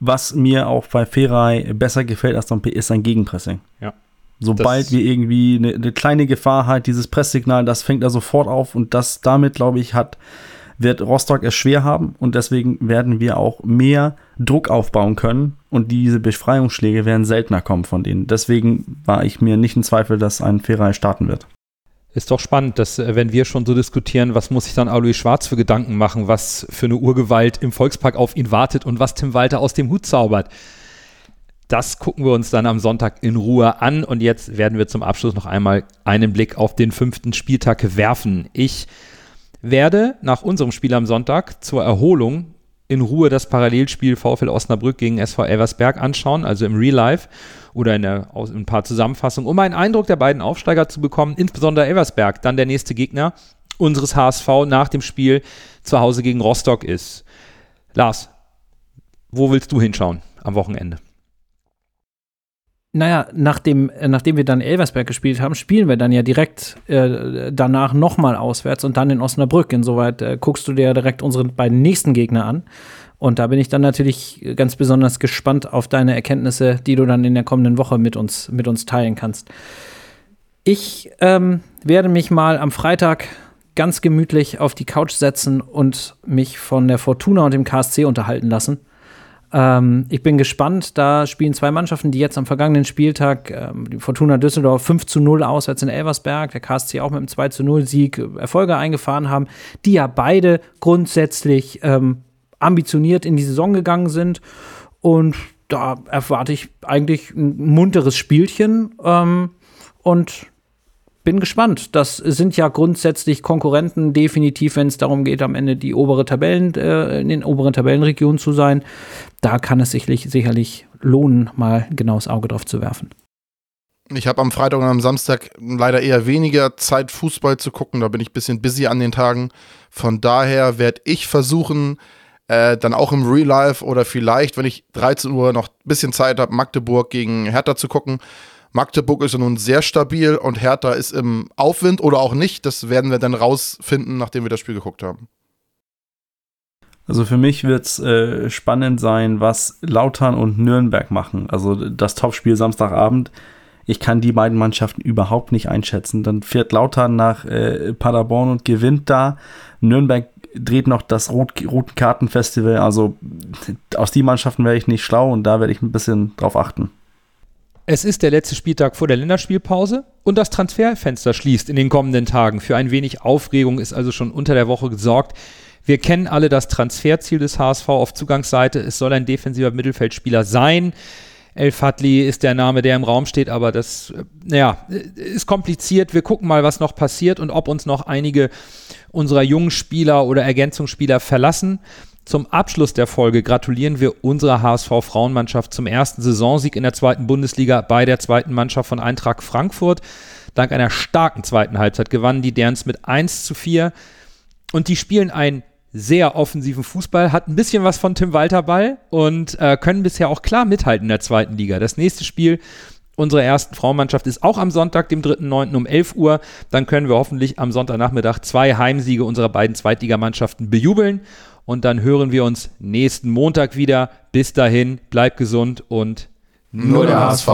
Was mir auch bei Ferai besser gefällt als Dompe, ist sein Gegenpressing. Ja. Sobald wir irgendwie eine, eine, kleine Gefahr hat, dieses Presssignal, das fängt er sofort auf und das damit, glaube ich, hat, wird Rostock es schwer haben und deswegen werden wir auch mehr Druck aufbauen können und diese Befreiungsschläge werden seltener kommen von denen. Deswegen war ich mir nicht in Zweifel, dass ein Ferai starten wird. Ist doch spannend, dass äh, wenn wir schon so diskutieren, was muss sich dann Alois Schwarz für Gedanken machen, was für eine Urgewalt im Volkspark auf ihn wartet und was Tim Walter aus dem Hut zaubert. Das gucken wir uns dann am Sonntag in Ruhe an und jetzt werden wir zum Abschluss noch einmal einen Blick auf den fünften Spieltag werfen. Ich werde nach unserem Spiel am Sonntag zur Erholung in Ruhe das Parallelspiel VfL Osnabrück gegen SV Elversberg anschauen, also im Real Life oder in, der, in ein paar Zusammenfassungen, um einen Eindruck der beiden Aufsteiger zu bekommen, insbesondere Elversberg, dann der nächste Gegner unseres HSV nach dem Spiel zu Hause gegen Rostock ist. Lars, wo willst du hinschauen am Wochenende? Naja, nachdem, äh, nachdem wir dann Elversberg gespielt haben, spielen wir dann ja direkt äh, danach nochmal auswärts und dann in Osnabrück. Insoweit äh, guckst du dir direkt unsere beiden nächsten Gegner an. Und da bin ich dann natürlich ganz besonders gespannt auf deine Erkenntnisse, die du dann in der kommenden Woche mit uns, mit uns teilen kannst. Ich ähm, werde mich mal am Freitag ganz gemütlich auf die Couch setzen und mich von der Fortuna und dem KSC unterhalten lassen ähm, ich bin gespannt. Da spielen zwei Mannschaften, die jetzt am vergangenen Spieltag, ähm, die Fortuna Düsseldorf 5 zu 0 auswärts in Elversberg, der KSC auch mit einem 2 zu 0 Sieg äh, Erfolge eingefahren haben, die ja beide grundsätzlich ähm, ambitioniert in die Saison gegangen sind. Und da erwarte ich eigentlich ein munteres Spielchen. Ähm, und bin gespannt. Das sind ja grundsätzlich Konkurrenten, definitiv, wenn es darum geht, am Ende die obere Tabellen, äh, in den oberen Tabellenregionen zu sein. Da kann es sicherlich, sicherlich lohnen, mal ein genaues Auge drauf zu werfen. Ich habe am Freitag und am Samstag leider eher weniger Zeit, Fußball zu gucken. Da bin ich ein bisschen busy an den Tagen. Von daher werde ich versuchen, äh, dann auch im Real Life oder vielleicht, wenn ich 13 Uhr noch ein bisschen Zeit habe, Magdeburg gegen Hertha zu gucken. Magdeburg ist ja nun sehr stabil und Hertha ist im Aufwind oder auch nicht. Das werden wir dann rausfinden, nachdem wir das Spiel geguckt haben. Also für mich wird es äh, spannend sein, was Lautern und Nürnberg machen. Also das Topspiel Samstagabend. Ich kann die beiden Mannschaften überhaupt nicht einschätzen. Dann fährt Lautern nach äh, Paderborn und gewinnt da. Nürnberg dreht noch das Rot Roten Kartenfestival. Also aus die Mannschaften wäre ich nicht schlau und da werde ich ein bisschen drauf achten. Es ist der letzte Spieltag vor der Länderspielpause und das Transferfenster schließt in den kommenden Tagen. Für ein wenig Aufregung ist also schon unter der Woche gesorgt. Wir kennen alle das Transferziel des HSV auf Zugangsseite. Es soll ein defensiver Mittelfeldspieler sein. El Fadli ist der Name, der im Raum steht, aber das, naja, ist kompliziert. Wir gucken mal, was noch passiert und ob uns noch einige unserer jungen Spieler oder Ergänzungsspieler verlassen. Zum Abschluss der Folge gratulieren wir unserer HSV-Frauenmannschaft zum ersten Saisonsieg in der zweiten Bundesliga bei der zweiten Mannschaft von Eintracht Frankfurt. Dank einer starken zweiten Halbzeit gewannen die Derns mit 1 zu 4 und die spielen einen sehr offensiven Fußball, hat ein bisschen was von Tim Walter Ball und äh, können bisher auch klar mithalten in der zweiten Liga. Das nächste Spiel unserer ersten Frauenmannschaft ist auch am Sonntag, dem 3.9. um 11 Uhr. Dann können wir hoffentlich am Sonntagnachmittag zwei Heimsiege unserer beiden Zweitligamannschaften bejubeln und dann hören wir uns nächsten Montag wieder. Bis dahin, bleibt gesund und nur der HSV.